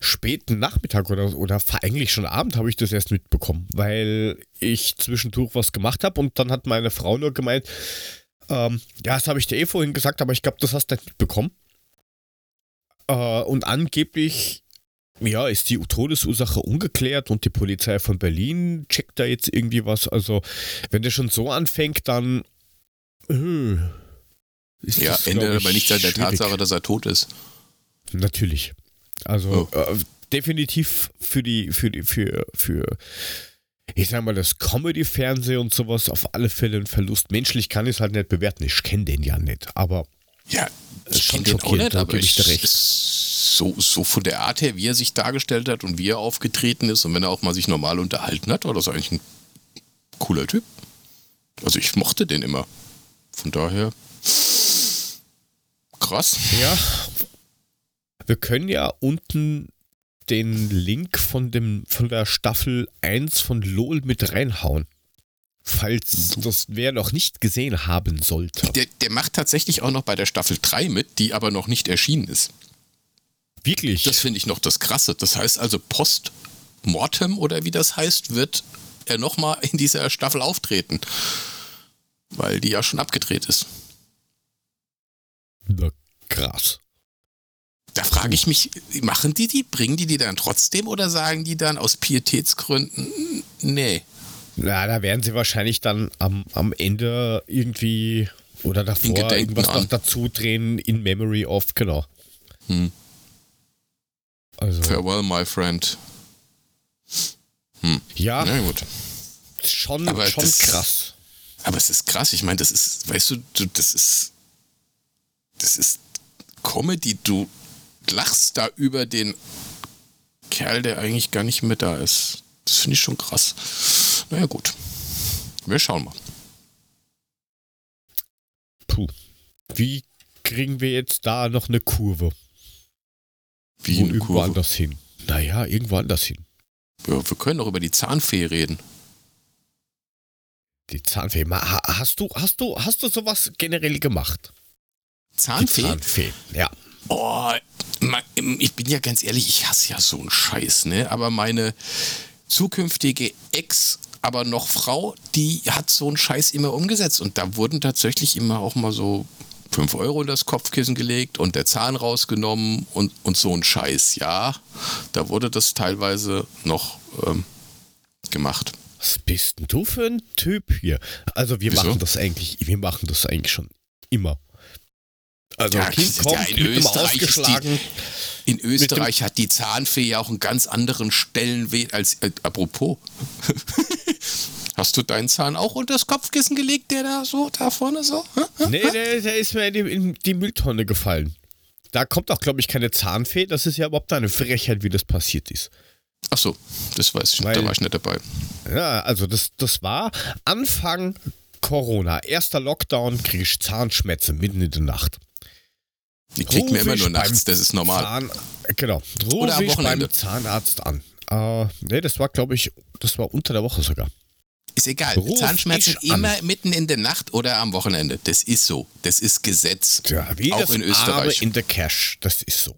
späten Nachmittag oder, oder eigentlich schon Abend habe ich das erst mitbekommen, weil ich zwischendurch was gemacht habe und dann hat meine Frau nur gemeint, ähm, ja, das habe ich dir eh vorhin gesagt, aber ich glaube, das hast du nicht mitbekommen. Äh, und angeblich ja, ist die Todesursache ungeklärt und die Polizei von Berlin checkt da jetzt irgendwie was. Also, wenn der schon so anfängt, dann. Äh, ja, das, ändert aber nicht an der Tatsache, dass er tot ist. Natürlich. Also, oh. äh, definitiv für die, für die, für, für, ich sag mal, das Comedy-Fernsehen und sowas auf alle Fälle ein Verlust. Menschlich kann ich es halt nicht bewerten. Ich kenne den ja nicht, aber. Ja, ich kenne den auch nicht, aber ich, ich so, so von der Art her, wie er sich dargestellt hat und wie er aufgetreten ist und wenn er auch mal sich normal unterhalten hat, war das eigentlich ein cooler Typ. Also ich mochte den immer. Von daher krass. Ja. Wir können ja unten den Link von dem von der Staffel 1 von LOL mit reinhauen. Falls das wer noch nicht gesehen haben sollte. Der, der macht tatsächlich auch noch bei der Staffel 3 mit, die aber noch nicht erschienen ist. Wirklich? Das finde ich noch das Krasse. Das heißt also, post mortem oder wie das heißt, wird er nochmal in dieser Staffel auftreten. Weil die ja schon abgedreht ist. Na, krass. Da frage ich mich, machen die die? Bringen die die dann trotzdem oder sagen die dann aus Pietätsgründen, nee? Na, da werden sie wahrscheinlich dann am, am Ende irgendwie oder davor irgendwas noch dazu drehen in Memory of, genau. Hm. Also. Farewell, my friend. Hm. Ja. Na gut. Schon, aber schon das, krass. Aber es ist krass. Ich meine, das ist, weißt du, das ist, das ist Comedy. Du lachst da über den Kerl, der eigentlich gar nicht mehr da ist. Das finde ich schon krass. Naja, gut. Wir schauen mal. Puh. Wie kriegen wir jetzt da noch eine Kurve? Wie Wo eine irgendwo Kurve? anders hin. Naja, irgendwo anders hin. Ja, wir können doch über die Zahnfee reden. Die Zahnfee. Hast du, hast du, hast du sowas generell gemacht? Zahnfee? Die Zahnfee, ja. Oh, ich bin ja ganz ehrlich, ich hasse ja so einen Scheiß, ne? Aber meine zukünftige Ex, aber noch Frau, die hat so einen Scheiß immer umgesetzt. Und da wurden tatsächlich immer auch mal so 5 Euro in das Kopfkissen gelegt und der Zahn rausgenommen und, und so ein Scheiß. Ja, da wurde das teilweise noch ähm, gemacht. Was bist denn du für ein Typ hier? Also wir Wieso? machen das eigentlich, wir machen das eigentlich schon immer. Also ja, Kind kommt, ja, in Österreich ausgeschlagen. Die, in Österreich hat die Zahnfee ja auch einen ganz anderen Stellenwert als äh, apropos. <laughs> Hast du deinen Zahn auch unter das Kopfkissen gelegt, der da so, da vorne so? nee, der, der ist mir in die, in die Mülltonne gefallen. Da kommt auch, glaube ich, keine Zahnfee. Das ist ja überhaupt eine Frechheit, wie das passiert ist. Ach so, das weiß ich, Weil, da war ich nicht dabei. Ja, also das, das war Anfang Corona, erster Lockdown, kriege ich Zahnschmerzen mitten in der Nacht. Die kriegt mir immer nur nachts, das ist normal. Zahn, genau. Ruf Oder am Wochenende. beim Zahnarzt an. Äh, nee, das war, glaube ich, das war unter der Woche sogar. Ist egal. Ruf Zahnschmerzen immer mitten in der Nacht oder am Wochenende. Das ist so. Das ist Gesetz. Ja, wie auch das in Österreich. in der Cash. Das ist so.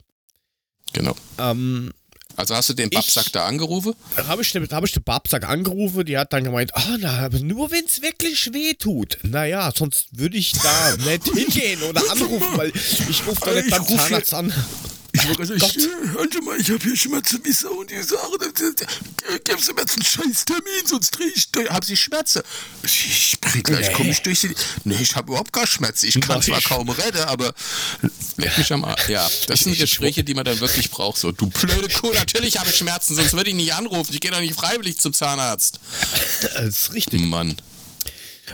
Genau. Ähm, also hast du den Babsack da angerufen? Da habe ich, hab ich den Babsack angerufen, die hat dann gemeint, ah, na, aber nur wenn es wirklich weh tut. Naja, sonst würde ich da <laughs> nicht hingehen oder anrufen, weil ich rufe da nicht beim Zahnarzt an. Ich war also, ich, hören Sie mal, ich habe hier Schmerzen wie Sau und die sagen, geben Sie mir jetzt einen scheiß Termin, sonst drehe ich durch. Haben Sie Schmerzen? Ich, krieg gleich, nee. komme ich durch die... Nee, ich habe überhaupt gar Schmerzen. Ich kann zwar kaum reden, aber leck mich am Arsch. Ja, das sind Gespräche, die man dann wirklich braucht. So, du blöde Kuh, natürlich habe ich Schmerzen, sonst würde ich nicht anrufen. Ich gehe doch nicht freiwillig zum Zahnarzt. Das ist richtig. Mann.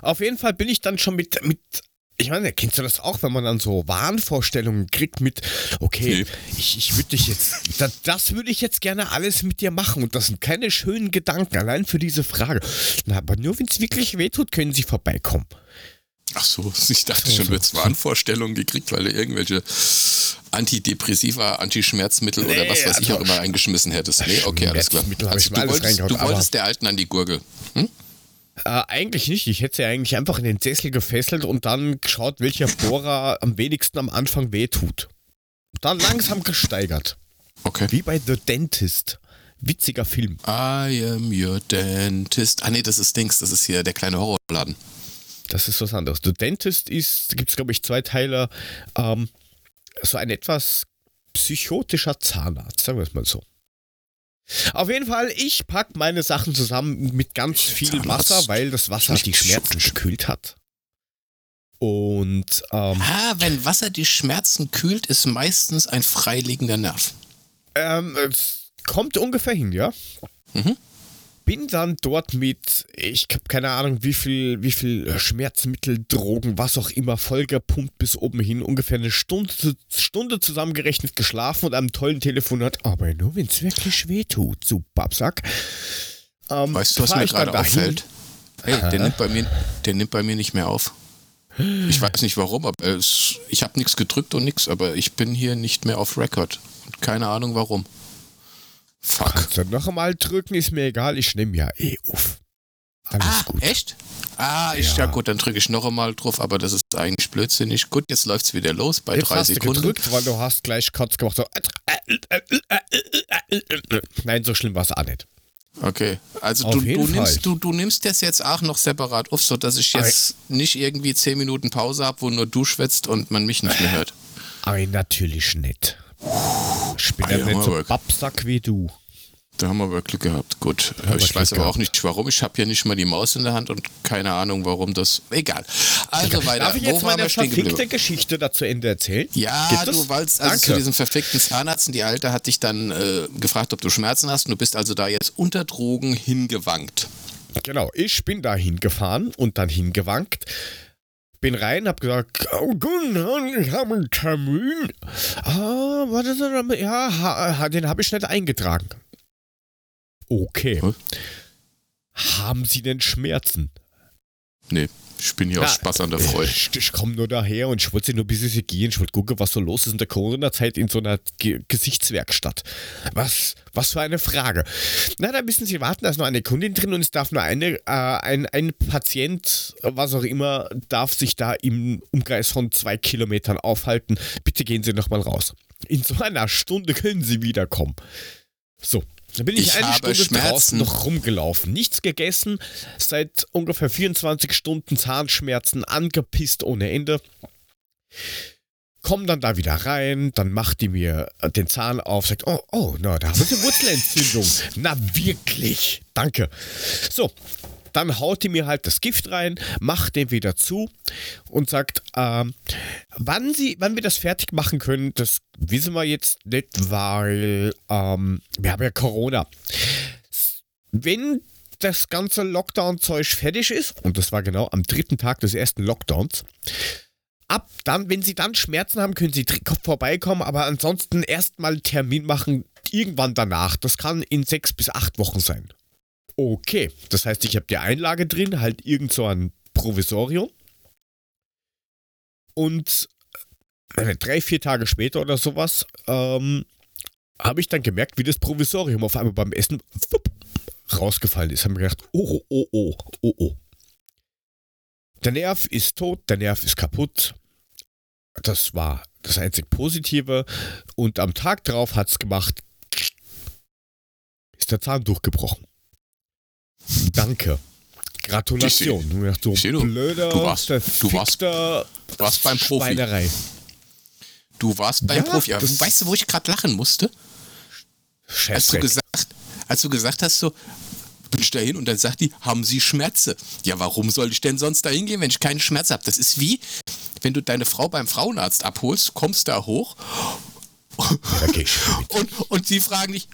Auf jeden Fall bin ich dann schon mit, mit ich meine, kennst du das auch, wenn man dann so Wahnvorstellungen kriegt mit, okay, nee. ich, ich würde dich jetzt, das, das würde ich jetzt gerne alles mit dir machen und das sind keine schönen Gedanken, allein für diese Frage. Na, aber nur wenn es wirklich wehtut, können sie vorbeikommen. Ach so, <laughs> ich dachte schon, du hättest Wahnvorstellungen gekriegt, weil du irgendwelche Antidepressiva, Antischmerzmittel nee, oder was weiß ich auch immer eingeschmissen hättest. Nee, okay, alles klar. Also, du wolltest, du wolltest der Alten an die Gurgel. Hm? Äh, eigentlich nicht. Ich hätte sie eigentlich einfach in den Sessel gefesselt und dann geschaut, welcher Bohrer am wenigsten am Anfang wehtut. Und dann langsam gesteigert. Okay. Wie bei The Dentist. Witziger Film. I am your dentist. Ah nee, das ist Dings, das ist hier der kleine Horrorladen. Das ist was anderes. The Dentist ist, gibt es glaube ich zwei Teile, ähm, so ein etwas psychotischer Zahnarzt, sagen wir es mal so. Auf jeden Fall, ich packe meine Sachen zusammen mit ganz viel Wasser, weil das Wasser die Schmerzen gekühlt hat. Und ähm, ah, wenn Wasser die Schmerzen kühlt, ist meistens ein freiliegender Nerv. Ähm, kommt ungefähr hin, ja? Mhm. Bin dann dort mit, ich habe keine Ahnung, wie viel, wie viel Schmerzmittel, Drogen, was auch immer, vollgepumpt bis oben hin, ungefähr eine Stunde, Stunde zusammengerechnet geschlafen und einem tollen Telefonat, aber nur wenn es wirklich weh tut, zu Babsack. Ähm, weißt du, was mir gerade auffällt? Hey, der nimmt, bei mir, der nimmt bei mir nicht mehr auf. Ich weiß nicht warum, aber es, ich habe nichts gedrückt und nichts, aber ich bin hier nicht mehr auf Record. Und keine Ahnung warum. Fuck. Kannst du noch einmal drücken, ist mir egal, ich nehme ja eh auf. Alles ah, gut. Echt? Ah, ich, ja. ja gut, dann drücke ich noch einmal drauf, aber das ist eigentlich blödsinnig. Gut, jetzt läuft es wieder los bei jetzt drei hast Sekunden. Du gedrückt, weil du hast gleich kurz gemacht so. Nein, so schlimm war es auch nicht. Okay, also du, du, nimmst, du, du nimmst das jetzt auch noch separat auf, sodass ich jetzt Ei. nicht irgendwie 10 Minuten Pause habe, wo nur du schwätzt und man mich nicht mehr hört. Ei, natürlich nicht. Ich bin ja nicht so Babsack wie du. Da haben wir wirklich gehabt. Gut. Ja, ich weiß aber auch nicht warum. Ich habe ja nicht mal die Maus in der Hand und keine Ahnung, warum das. Egal. Also weiter. Darf ich jetzt Wo meine verfickte Geschichte dazu Ende erzählen? Ja, du wolltest also zu diesem verfickten Zahnarzt und die Alte hat dich dann äh, gefragt, ob du Schmerzen hast und du bist also da jetzt unter Drogen hingewankt. Genau, ich bin da hingefahren und dann hingewankt bin rein, hab gesagt, oh, guten Tag, ich habe einen Termin. Ah, warte, ja, den habe ich nicht eingetragen. Okay. Hm? Haben Sie denn Schmerzen? Nee, ich bin hier ja, aus Spaß an der Freude. Ich, ich komme nur daher und ich wollte sie nur ein bisschen gehen. Ich wollte gucken, was so los ist in der Corona-Zeit in so einer Ge Gesichtswerkstatt. Was, was für eine Frage. Na, da müssen Sie warten, da ist noch eine Kundin drin und es darf nur eine, äh, ein, ein Patient, was auch immer, darf sich da im Umkreis von zwei Kilometern aufhalten. Bitte gehen Sie nochmal raus. In so einer Stunde können Sie wiederkommen. So, da bin ich, ich eine Stunde Schmerzen. draußen noch rumgelaufen. Nichts gegessen, seit ungefähr 24 Stunden Zahnschmerzen, angepisst ohne Ende. Komm dann da wieder rein, dann macht die mir den Zahn auf, sagt, oh, oh, na, da haben Sie Wurzelentzündung. <laughs> na, wirklich. Danke. So, dann haut die mir halt das Gift rein, macht den wieder zu und sagt, ähm, wann, sie, wann wir das fertig machen können, das wissen wir jetzt nicht, weil ähm, wir haben ja Corona. Wenn das ganze Lockdown-Zeug fertig ist, und das war genau am dritten Tag des ersten Lockdowns, ab dann, wenn sie dann Schmerzen haben, können sie vorbeikommen, aber ansonsten erstmal Termin machen, irgendwann danach. Das kann in sechs bis acht Wochen sein. Okay, das heißt, ich habe die Einlage drin, halt irgend so ein Provisorium. Und äh, drei, vier Tage später oder sowas ähm, habe ich dann gemerkt, wie das Provisorium auf einmal beim Essen wupp, rausgefallen ist. Haben mir gedacht, oh, oh, oh, oh, oh. Der Nerv ist tot, der Nerv ist kaputt. Das war das einzig Positive. Und am Tag drauf hat es gemacht, ist der Zahn durchgebrochen. Danke. Gratulation. Du, ja, du, blöder, du warst, du warst, du warst beim Profi. Schweinerei. Du warst beim ja, Profi. Weißt du, wo ich gerade lachen musste? Als du, gesagt, als du gesagt hast, so, bin ich dahin und dann sagt die, haben Sie Schmerzen? Ja, warum soll ich denn sonst da hingehen, wenn ich keine Schmerzen habe? Das ist wie, wenn du deine Frau beim Frauenarzt abholst, kommst da hoch ja, <laughs> und, und sie fragen dich,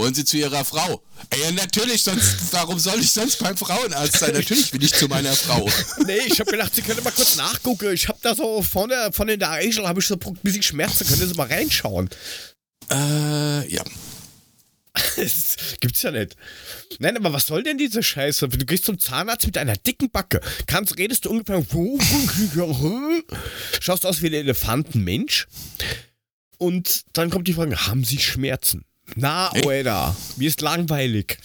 wollen Sie zu Ihrer Frau? Ja, natürlich, sonst, warum soll ich sonst beim Frauenarzt sein? Natürlich will ich zu meiner Frau. Nee, ich habe gedacht, Sie können mal kurz nachgucken. Ich habe da so vorne, vorne in der Eichel, habe ich so ein bisschen Schmerzen. Können Sie mal reinschauen? Äh, ja. das <laughs> gibt's ja nicht. Nein, aber was soll denn diese Scheiße? Du gehst zum Zahnarzt mit einer dicken Backe. Kannst, redest du ungefähr. Schaust aus wie ein Elefantenmensch. Und dann kommt die Frage: Haben Sie Schmerzen? Na, Alter, mir ist langweilig.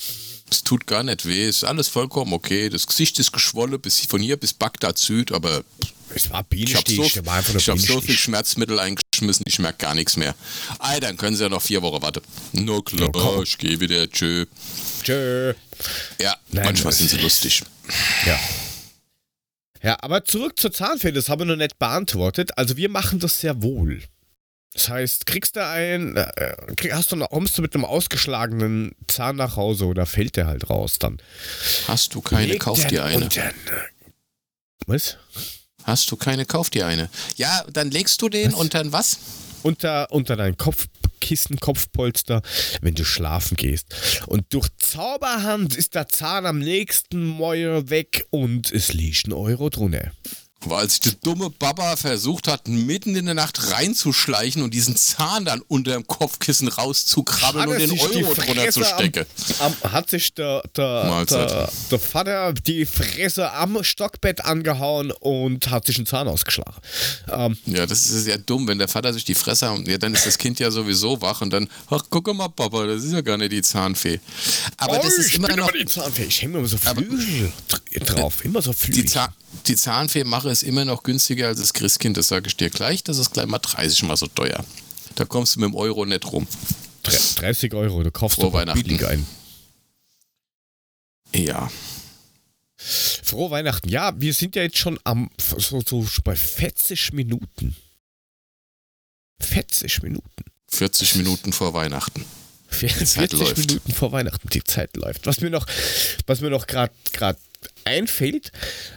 Es tut gar nicht weh, ist alles vollkommen okay. Das Gesicht ist geschwollen bis von hier bis Bagdad Süd, aber es war ich habe so, ich hab so viel Schmerzmittel eingeschmissen, ich merke gar nichts mehr. Ey, dann können sie ja noch vier Wochen warten. Nur klar, oh, ich gehe wieder. Tschö. Tschö. Ja, Nein, manchmal sind sie lustig. Ja. Ja, aber zurück zur Zahnfee, das habe ich noch nicht beantwortet. Also wir machen das sehr wohl. Das heißt, kriegst du einen, äh, hast du, kommst du mit einem ausgeschlagenen Zahn nach Hause oder fällt der halt raus dann? Hast du keine, Leg kauf dir eine. Dann, was? Hast du keine, kauf dir eine. Ja, dann legst du den was? und dann was? Unter, unter dein Kopfkissen Kopfkissen, Kopfpolster, wenn du schlafen gehst. Und durch Zauberhand ist der Zahn am nächsten Mäuer weg und es liegt ein Euro drunter. Weil als der dumme Baba versucht hat, mitten in der Nacht reinzuschleichen und diesen Zahn dann unter dem Kopfkissen rauszukrabbeln und den Euro drunter zu stecken. Am, am, hat sich der, der, der, der, Vater die Fresse am Stockbett angehauen und hat sich einen Zahn ausgeschlagen. Ähm, ja, das ist ja dumm, wenn der Vater sich die Fresse haut, ja, dann ist das Kind ja sowieso wach und dann, ach, guck mal, Papa, das ist ja gar nicht die Zahnfee. Aber oh, das ist immer noch... die Zahnfee. Ich hänge mir immer so Flügel drauf, immer so Flügel. Die, Zahn, die Zahnfee-Mache ist immer noch günstiger als das Christkind, das sage ich dir gleich. Das ist gleich mal 30 mal so teuer. Da kommst du mit dem Euro nicht rum. 30 Euro, du kaufst Frohe doch billig ein. Ja. Frohe Weihnachten. Ja, wir sind ja jetzt schon am so, so bei 40 Minuten. 40 Minuten. 40 Minuten vor Weihnachten. 40 Minuten vor Weihnachten, die Zeit läuft. Was mir noch, was mir noch gerade einfällt,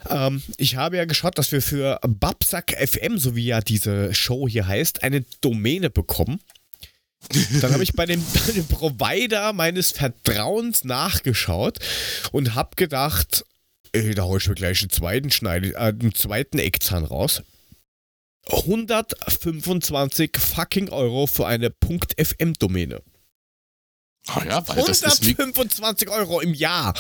ähm, ich habe ja geschaut, dass wir für Babsack FM, so wie ja diese Show hier heißt, eine Domäne bekommen. Dann habe ich bei dem, <laughs> bei dem, Provider meines Vertrauens nachgeschaut und habe gedacht, ey, da hole ich mir gleich einen zweiten, Schneide, äh, einen zweiten Eckzahn raus. 125 fucking Euro für eine .fm-Domäne. Ah ja, weil 125 Euro im Jahr.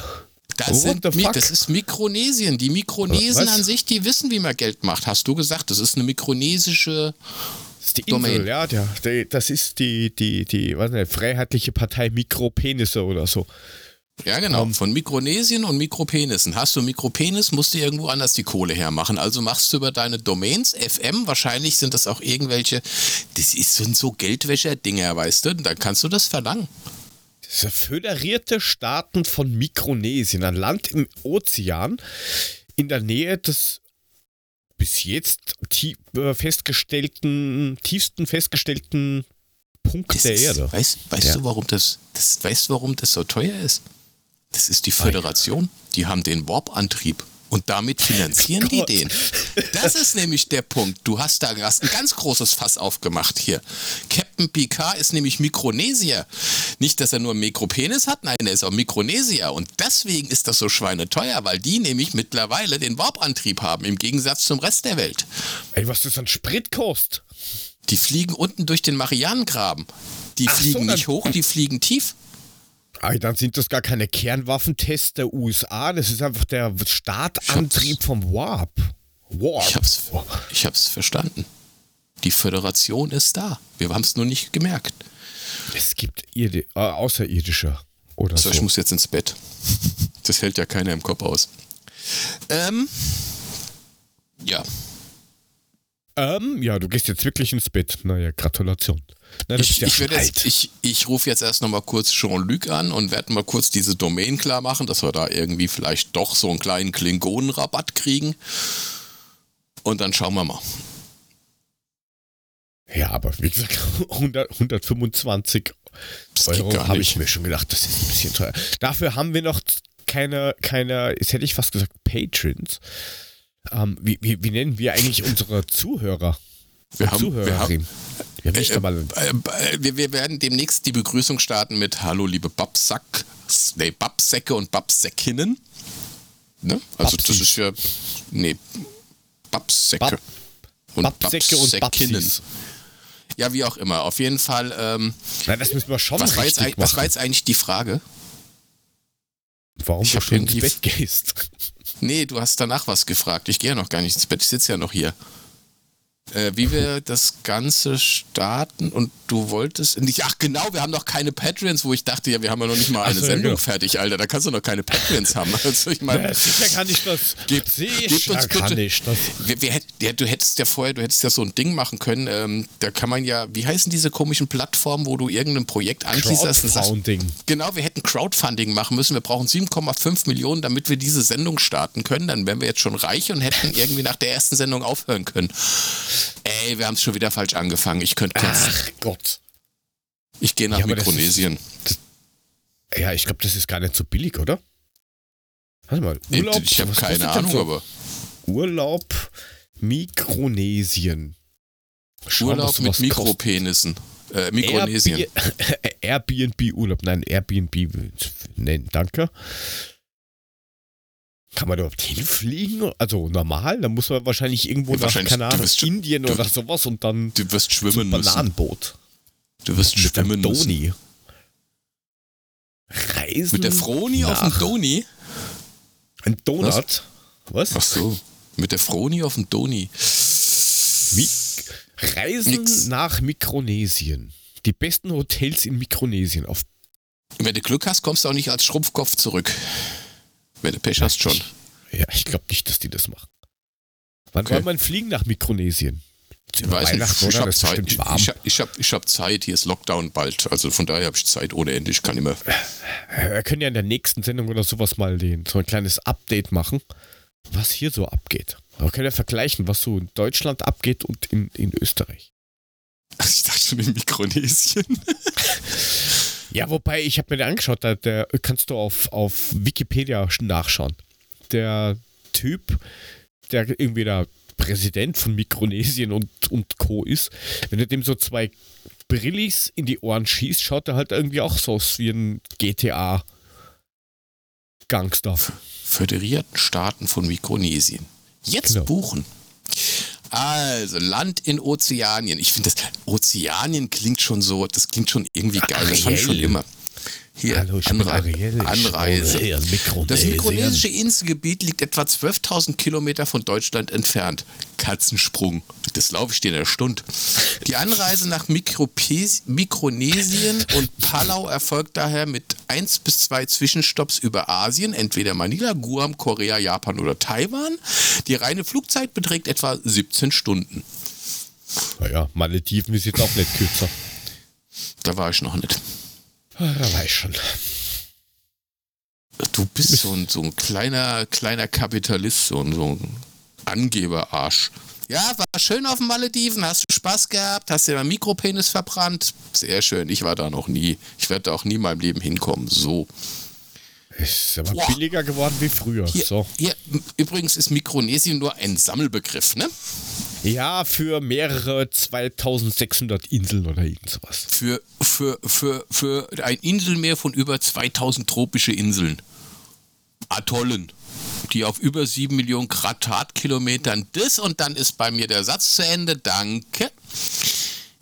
Das, sind, das ist Mikronesien. Die Mikronesen Was? an sich, die wissen, wie man Geld macht. Hast du gesagt, das ist eine mikronesische das ist die Insel, Domain. ja, der, der, das ist die, die, die was nicht, Freiheitliche Partei Mikropenisse oder so. Ja, genau. Um, ähm. Von Mikronesien und Mikropenissen. Hast du Mikropenis, musst du irgendwo anders die Kohle hermachen. Also machst du über deine Domains FM, wahrscheinlich sind das auch irgendwelche, das sind so Geldwäscher-Dinger, weißt du, dann kannst du das verlangen. Föderierte Staaten von Mikronesien, ein Land im Ozean in der Nähe des bis jetzt tief, äh, festgestellten, tiefsten festgestellten Punkt das der ist, Erde. Weißt, weißt ja. du, warum das, das, weißt warum das so teuer ist? Das ist die Föderation. Die haben den Warp-Antrieb. Und damit finanzieren <laughs> oh die den. Das ist nämlich der Punkt. Du hast da hast ein ganz großes Fass aufgemacht hier. Captain Picard ist nämlich Mikronesier. Nicht, dass er nur einen Mikropenis hat, nein, er ist auch Mikronesier. Und deswegen ist das so schweineteuer, weil die nämlich mittlerweile den Warp-Antrieb haben, im Gegensatz zum Rest der Welt. Ey, was das an Sprit kostet? Die fliegen unten durch den Marianengraben. Die Ach fliegen so, nicht hoch, die fliegen tief. Ah, dann sind das gar keine Kernwaffentests der USA, das ist einfach der Startantrieb vom Warp. Warp. Ich hab's, ich hab's verstanden. Die Föderation ist da. Wir haben es nur nicht gemerkt. Es gibt Irdi äh, Außerirdische oder so. so. Ich muss jetzt ins Bett. Das hält ja keiner im Kopf aus. Ähm, ja. Ähm, ja, du gehst jetzt wirklich ins Bett. Naja, Gratulation. Na, ich, ich, jetzt, ich, ich rufe jetzt erst nochmal kurz Jean-Luc an und werde mal kurz diese Domain klar machen, dass wir da irgendwie vielleicht doch so einen kleinen Klingonenrabatt kriegen. Und dann schauen wir mal. Ja, aber wie gesagt, <laughs> 100, 125 Euro habe ich mir schon gedacht, das ist ein bisschen teuer. Dafür haben wir noch keine, keine, jetzt hätte ich fast gesagt, Patrons. Ähm, wie, wie, wie, nennen wir eigentlich unsere Zuhörer? Wir haben, wir haben, wir, haben äh, äh, äh, wir, wir, werden demnächst die Begrüßung starten mit Hallo liebe Babsack, nee, Babsäcke und Babsäckinnen. Ne? Also Babsis. das ist ja, nee, Babsäcke Bab und Babsäcke und Babsinnen. Ja, wie auch immer. Auf jeden Fall. Ähm, Nein, das müssen wir schon was war, jetzt, was war jetzt eigentlich die Frage? Warum ich du schon ins Bett gehst? Nee, du hast danach was gefragt. Ich gehe ja noch gar nicht ins Bett. Ich sitze ja noch hier äh, wie wir das Ganze starten und du wolltest nicht, ach genau, wir haben noch keine Patreons, wo ich dachte, ja, wir haben ja noch nicht mal eine so, Sendung genau. fertig, Alter, da kannst du noch keine Patreons haben. <laughs> Also ich meine, ja, sicher kann ich das. Gebt, gebt uns bitte. Kann ich das. Wir, wir ja, du hättest ja vorher, du hättest ja so ein Ding machen können, ähm, da kann man ja, wie heißen diese komischen Plattformen, wo du irgendein Projekt anschließt Crowdfunding. Genau, wir hätten Crowdfunding machen müssen, wir brauchen 7,5 Millionen, damit wir diese Sendung starten können, dann wären wir jetzt schon reich und hätten irgendwie nach der ersten Sendung aufhören können. Ey, wir haben es schon wieder falsch angefangen. Ich könnte Ach Gott. Ich gehe nach ja, Mikronesien. Ist, ja, ich glaube, das ist gar nicht so billig, oder? Warte mal, Urlaub. Ich, habe keine Ahnung, aber. Urlaub Mikronesien. Schauen, Urlaub mit Mikropenissen. Äh, Mikronesien. <laughs> Airbnb-Urlaub. Nein, Airbnb. Nein, danke. Kann man überhaupt hinfliegen? Also normal? Dann muss man wahrscheinlich irgendwo Ja, nach wahrscheinlich, Ahnung, wirst- Indien du- oder sowas und dann Du wirst zum schwimmen müssen. Bananenboot. Du wirst Mit schwimmen müssen. Doni. Reisen Mit der Froni auf dem Doni? Ein Donut? Was? Ach so. Mit der Froni auf dem Doni. Mi Reisen Nix. nach Mikronesien. Die besten Hotels in Mikronesien. Auf Wenn du Glück hast, kommst du auch nicht als Schrumpfkopf zurück. Wenn du Pech hast, schon. Ja, ich glaube nicht, dass die das machen. Wann Okay. soll man fliegen nach Mikronesien? Ich weiß nicht, ich habe Zeit. Ich, ich, ich habe ich hab Zeit. Hier ist Lockdown bald. Also von daher habe ich Zeit ohne Ende. Ich kann immer. Wir können ja in der nächsten Sendung oder sowas mal den, so ein kleines Update machen, was hier so abgeht. Wir können ja vergleichen, was so in Deutschland abgeht und in, in Österreich. <laughs> Ich dachte schon in Mikronesien. <laughs> Ja, wobei, ich habe mir den angeschaut, da der, kannst du auf, auf Wikipedia nachschauen. Der Typ, der irgendwie der Präsident von Mikronesien und, und Co. ist, wenn du dem so zwei Brillis in die Ohren schießt, schaut er halt irgendwie auch so aus wie ein GTA-Gangster. Föderierten Staaten von Mikronesien. Jetzt Genau. buchen. Also, Land in Ozeanien. Ich finde das, Ozeanien klingt schon so, das klingt schon irgendwie geil. Das fand ich schon Ariel. immer. Hier, Hallo, Anre Ariel. Anreise. Das mikronesische Inselgebiet liegt etwa 12.000 Kilometer von Deutschland entfernt. Katzensprung. Das laufe ich dir in einer Stunde. Die Anreise nach Mikropes Mikronesien und Palau erfolgt daher mit eins bis zwei Zwischenstopps über Asien, entweder Manila, Guam, Korea, Japan oder Taiwan. Die reine Flugzeit beträgt etwa 17 Stunden. Naja, Malediven ist jetzt auch nicht kürzer. Da war ich noch nicht. Ah, Da weiß ich schon. Du bist so ein, so ein kleiner, kleiner Kapitalist, so ein, so ein Angeberarsch. Ja, war schön auf den Malediven, hast du Spaß gehabt, hast dir deinen Mikropenis verbrannt. Sehr schön, ich war da noch nie. Ich werde da auch nie in meinem Leben hinkommen. So. Ist aber Boah. billiger geworden wie früher. Hier, So. hier, übrigens ist Mikronesien nur ein Sammelbegriff, ne? Ja, für mehrere 2600 Inseln oder irgend sowas. Für, für, für, für ein Inselmeer von über 2000 tropische Inseln. Atollen, die auf über 7 Millionen Quadratkilometern das und dann ist bei mir der Satz zu Ende. Danke.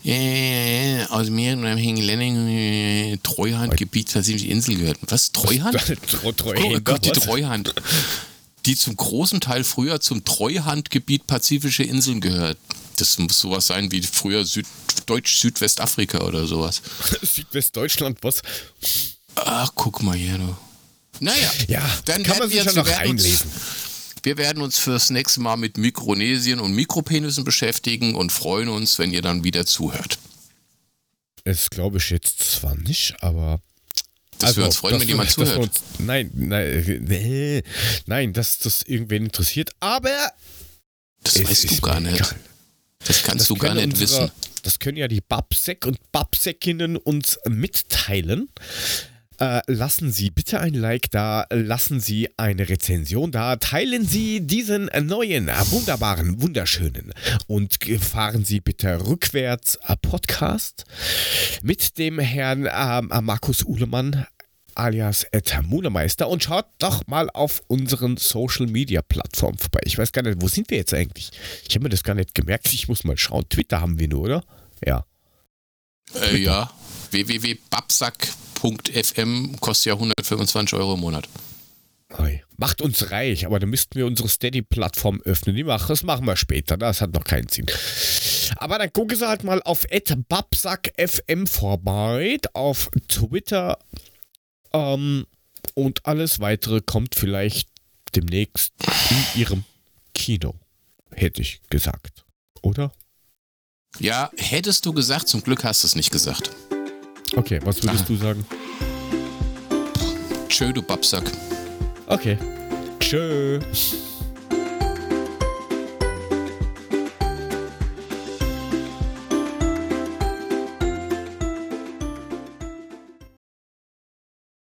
Äh, aus mehreren unabhängigen Ländern äh, Treuhandgebiet tatsächlich Insel gehört. Was? Treuhand? <laughs> Treu, treu, Oh Gott, die? Treuhand. Die zum großen Teil früher zum Treuhandgebiet Pazifische Inseln gehört. Das muss sowas sein wie früher Süd Deutsch-Südwestafrika oder sowas. <laughs> Südwestdeutschland, was? Ach, guck mal hier, du. Naja, Ja, dann kann man sich ja jetzt- wir noch werden uns, einlesen. wir werden uns fürs nächste Mal mit Mikronesien und Mikropenissen beschäftigen und freuen uns, wenn ihr dann wieder zuhört. Das glaube ich jetzt zwar nicht, aber. Dass wir uns freuen, dass wenn jemand wir zuhört. Uns, nein, nein, nee, nein, dass das irgendwen interessiert, aber. Das weißt du gar nicht. egal. Das kannst Das du gar nicht unsere- wissen. Das können ja die Babsek und Babsekinnen uns mitteilen. Äh, lassen Sie bitte ein Like da, lassen Sie eine Rezension da, teilen Sie diesen neuen, äh, wunderbaren, wunderschönen und fahren Sie bitte rückwärts äh, Podcast mit dem Herrn ähm, äh, Markus Uhlemann alias Ed Munemeister und schaut doch mal auf unseren Social Media Plattformen vorbei. Ich weiß gar nicht, wo sind wir jetzt eigentlich? Ich habe mir das gar nicht gemerkt. Ich muss mal schauen. Twitter haben wir nur, oder? Ja. Äh, ja, www.babsack.fm kostet ja 125 Euro im Monat. Oi. Macht uns reich, aber dann müssten wir unsere Steady-Plattform öffnen. Die machen, das machen wir später, das hat noch keinen Sinn. Aber dann gucken Sie halt mal auf babsackfm vorbei, auf Twitter ähm, und alles weitere kommt vielleicht demnächst in Ihrem Kino, hätte ich gesagt. Oder? Ja, hättest du gesagt, zum Glück hast du es nicht gesagt. Okay, was würdest Ah. du sagen? Tschö, du Babsack. Okay. Tschö.